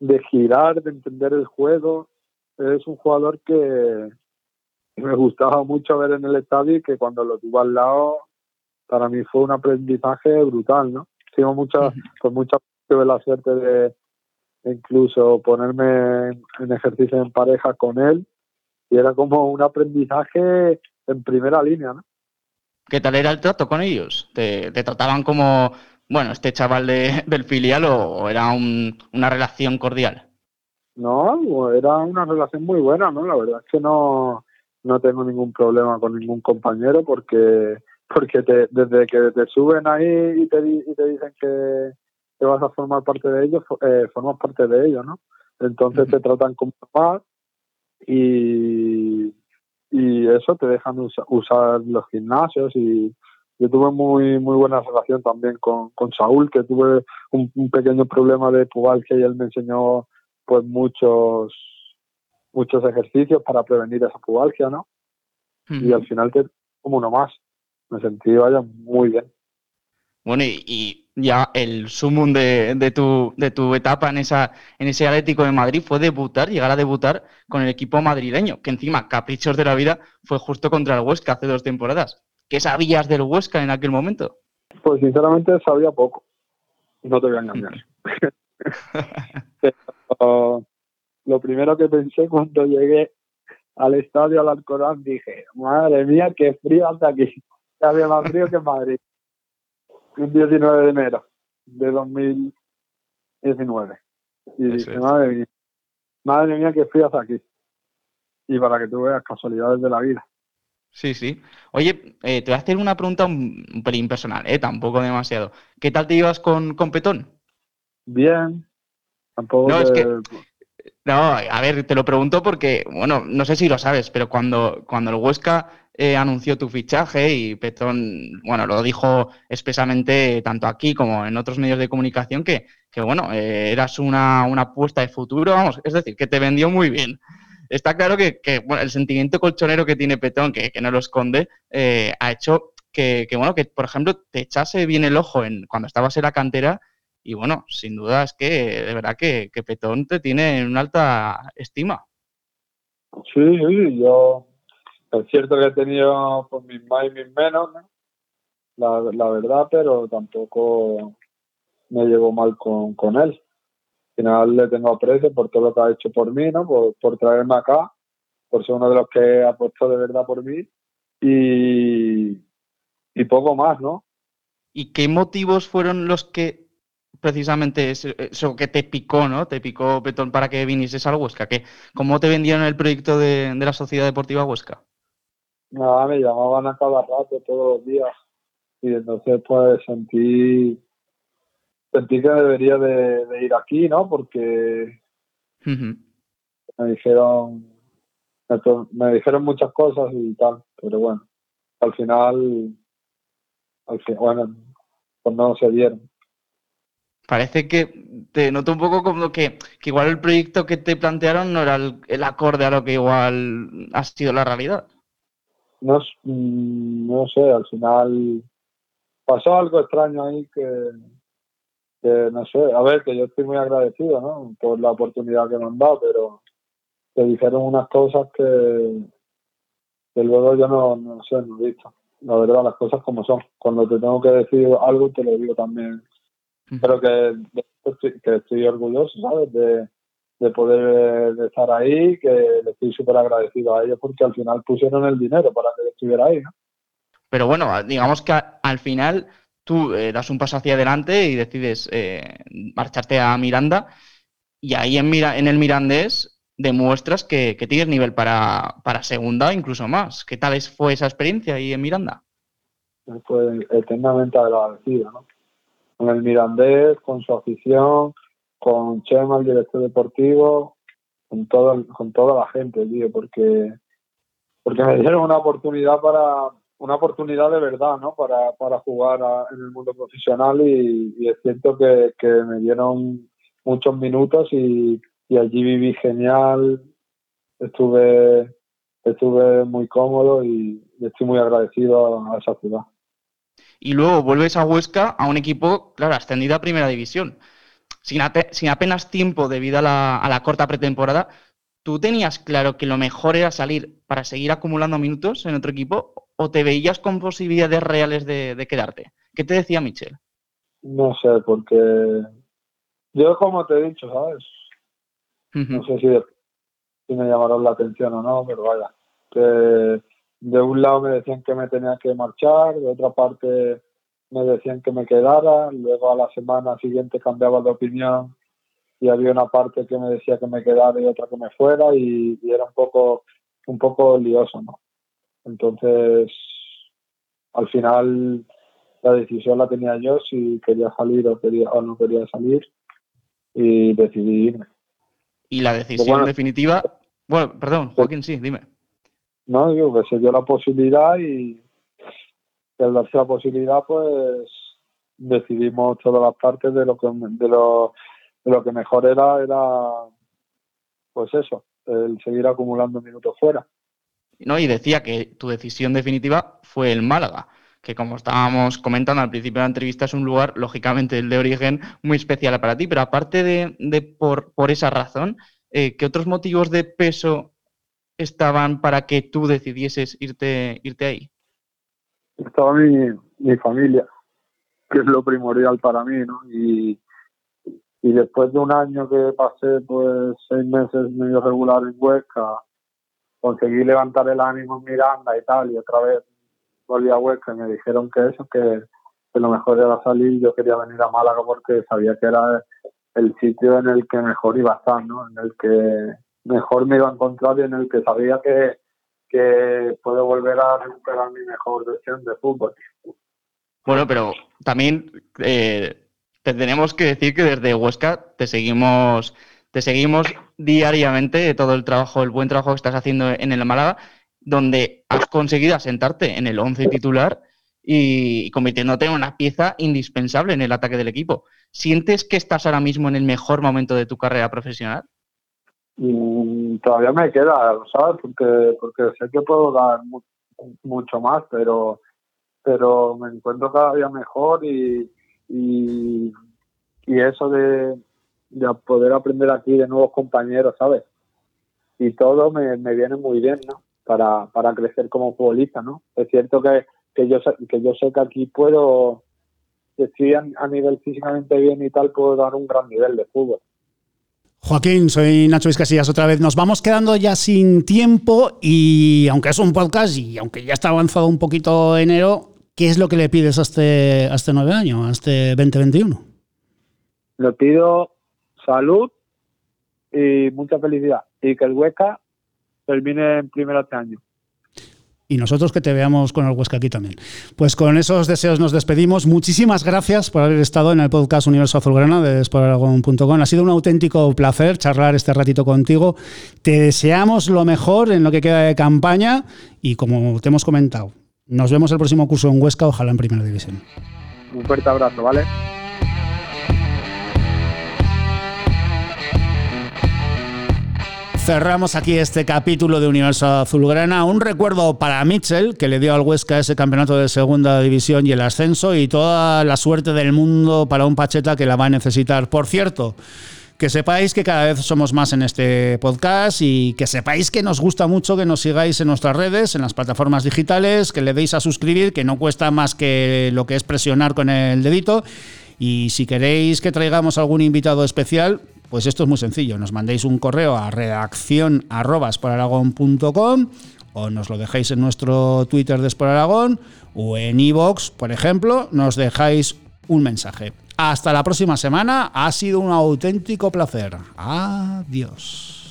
de girar, de entender el juego. Es un jugador que me gustaba mucho ver en el estadio y que cuando lo tuve al lado para mí fue un aprendizaje brutal, ¿no? Tengo mucha, con mucha tuve la suerte de incluso ponerme en, ejercicio en pareja con él y era como un aprendizaje en primera línea, ¿no? ¿Qué tal era el trato con ellos? ¿Te, trataban como, bueno, este chaval de, del filial o, era una relación cordial? No, era una relación muy buena, ¿no? La verdad es que no, no tengo ningún problema con ningún compañero porque porque te, desde que te suben ahí y te, y te dicen que, que, vas a formar parte de ellos, eh, formas parte de ellos, ¿no? Entonces te tratan como más y, y eso te dejan usar los gimnasios y yo tuve muy muy buena relación también con, con Saúl, que tuve un, un pequeño problema de pubalgia y él me enseñó pues muchos muchos ejercicios para prevenir esa pubalgia, ¿no? Y al final te como uno más me sentí, vaya, muy bien. Bueno, y, ya el sumum de, de, tu, de tu etapa en, esa, en ese Atlético de Madrid fue debutar, llegar a debutar con el equipo madrileño, que encima, caprichos de la vida, fue justo contra el Huesca hace dos temporadas. ¿Qué sabías del Huesca en aquel momento? Pues sinceramente sabía poco, no te voy a engañar. lo primero que pensé cuando llegué al estadio al Alcorán dije, madre mía, qué frío hasta aquí había más frío que en Madrid. Un 19 de enero de 2019. Y dije, madre mía, madre mía, qué frío hasta aquí. Y para que tú veas casualidades de la vida. Sí, sí. Oye, eh, te voy a hacer una pregunta un, pelín personal, ¿eh? Tampoco demasiado. ¿Qué tal te llevas con, con Petón? Bien. Tampoco no, es que, no, a ver, te lo pregunto porque, bueno, no sé si lo sabes, pero cuando, cuando el Huesca eh, anunció tu fichaje y Petón, bueno, lo dijo expresamente tanto aquí como en otros medios de comunicación que, que bueno, eh, eras una, apuesta de futuro, vamos, es decir, que te vendió muy bien. Está claro que, bueno, el sentimiento colchonero que tiene Petón, que, no lo esconde, eh, ha hecho que, bueno, que por ejemplo te echase bien el ojo en, cuando estabas en la cantera y bueno, sin duda es que de verdad que, que Petón te tiene en una alta estima. Sí, sí, yo es cierto que he tenido pues, mis más y mis menos, la, la, verdad, pero tampoco me llevo mal con, con él. Al final le tengo aprecio por todo lo que ha hecho por mí, ¿no? Por, por traerme acá, por ser uno de los que ha puesto de verdad por mí y, y poco más, ¿no? ¿Y qué motivos fueron los que precisamente eso que te picó, ¿no? Te picó Petón para que vinieses al Huesca. ¿Qué, ¿Cómo te vendieron el proyecto de, de la Sociedad Deportiva Huesca? Nada, me llamaban a cada rato, todos los días. Y entonces pues sentí, sentí que debería de, ir aquí, ¿no? Porque me dijeron, me, dijeron muchas cosas y tal, pero bueno, al final, al fin, bueno, pues no se dieron. Parece que te noto un poco como que, que igual el proyecto que te plantearon no era el acorde a lo que igual ha sido la realidad no, mm, no sé, al final pasó algo extraño ahí que, que, no sé, a ver, que yo estoy muy agradecido, ¿no? Por la oportunidad que me han dado, pero que dijeron unas cosas que, que luego yo no, no sé, no he visto. La verdad, las cosas como son. Cuando te tengo que decir algo, te lo digo también. Pero que, que estoy orgulloso, ¿sabes? De, de poder estar ahí, que le estoy súper agradecido a ellos porque al final pusieron el dinero para que estuviera ahí, ¿no? Pero bueno, digamos que al final tú eh, das un paso hacia adelante y decides eh, marcharte a Miranda y ahí en, Mira, en el Mirandés demuestras que, tienes nivel para, para segunda incluso más. ¿Qué tal fue esa experiencia ahí en Miranda? Pues eternamente agradecido, ¿no? Con el Mirandés, con su afición, con Chema, el director deportivo, con, todo, con toda la gente, tío, porque, porque me dieron una oportunidad para una oportunidad de verdad, ¿no? Para, para jugar en el mundo profesional y, es cierto que, que, me dieron muchos minutos y, y, allí viví genial, estuve estuve muy cómodo y, estoy muy agradecido a esa ciudad. Y luego vuelves a Huesca a un equipo, claro, ascendido a Primera División sin, apenas tiempo debido a la, corta pretemporada, ¿tú tenías claro que lo mejor era salir para seguir acumulando minutos en otro equipo o te veías con posibilidades reales de, quedarte? ¿Qué te decía Michel? No sé, porque yo como te he dicho, ¿sabes? No sé si, si, me llamaron la atención o no, pero vaya, que de un lado me decían que me tenía que marchar, de otra parte me decían que me quedara, luego a la semana siguiente cambiaba de opinión y había una parte que me decía que me quedara y otra que me fuera y, era un poco un poco lioso, ¿no? Entonces, al final la decisión la tenía yo si quería salir o quería o no quería salir y decidí irme. Y la decisión definitiva, bueno, perdón, Joaquín, sí, dime. No, digo que se dio la posibilidad y, al darse la posibilidad, pues decidimos todas las partes de lo que lo, que mejor era, era pues eso, el seguir acumulando minutos fuera. No, y decía que tu decisión definitiva fue el Málaga, que como estábamos comentando al principio de la entrevista, es un lugar, lógicamente, el de origen muy especial para ti, pero aparte de, por esa razón, eh, ¿qué otros motivos de peso estaban para que tú decidieses irte, irte ahí? Estaba mi, mi familia, que es lo primordial para mí, ¿no? Y, y después de un año que pasé, pues seis meses medio regular en Huesca, conseguí levantar el ánimo en Miranda y tal, y otra vez volví a Huesca y me dijeron que eso, que, que lo mejor era salir, yo quería venir a Málaga porque sabía que era el sitio en el que mejor iba a estar, ¿no? En el que mejor me iba a encontrar y en el que sabía que, que puedo volver a recuperar mi mejor versión de fútbol. Bueno, pero también eh, tenemos que decir que desde Huesca te seguimos, te seguimos diariamente todo el trabajo, el buen trabajo que estás haciendo en el Málaga, donde has conseguido asentarte en el 11 titular y convirtiéndote en una pieza indispensable en el ataque del equipo. ¿Sientes que estás ahora mismo en el mejor momento de tu carrera profesional? Y todavía me queda, ¿sabes? Porque, porque sé que puedo dar mucho más, pero, pero me encuentro cada día mejor y, y, eso de, de, poder aprender aquí de nuevos compañeros, ¿sabes? Y todo me, me viene muy bien, ¿no? Para, para crecer como futbolista, ¿no? Es cierto que, que, yo, que yo sé que aquí puedo, si estoy a nivel físicamente bien y tal, puedo dar un gran nivel de fútbol Joaquín, soy Nacho Vizcasillas otra vez. Nos vamos quedando ya sin tiempo y aunque es un podcast y aunque ya está avanzado un poquito enero, ¿qué es lo que le pides a este, este nueve año, a este 2021? Le pido salud y mucha felicidad y que el Hueca termine en primero este año y nosotros que te veamos con el Huesca aquí también. Pues con esos deseos nos despedimos. Muchísimas gracias por haber estado en el podcast Universo Azulgrana de Sporaragon.com. Ha sido un auténtico placer charlar este ratito contigo. Te deseamos lo mejor en lo que queda de campaña y como te hemos comentado, nos vemos el próximo curso en Huesca, ojalá en Primera División. Un fuerte abrazo, ¿vale? Cerramos aquí este capítulo de Universo Azulgrana. Un recuerdo para Mitchell, que le dio al Huesca ese campeonato de segunda división y el ascenso, y toda la suerte del mundo para un Pacheta que la va a necesitar. Por cierto, que sepáis que cada vez somos más en este podcast y que sepáis que nos gusta mucho que nos sigáis en nuestras redes, en las plataformas digitales, que le deis a suscribir, que no cuesta más que lo que es presionar con el dedito. Y si queréis que traigamos algún invitado especial, pues esto es muy sencillo, nos mandéis un correo a redacción o nos lo dejáis en nuestro Twitter de Sport Aragón o en iVoox, por ejemplo, nos dejáis un mensaje. Hasta la próxima semana, ha sido un auténtico placer. Adiós.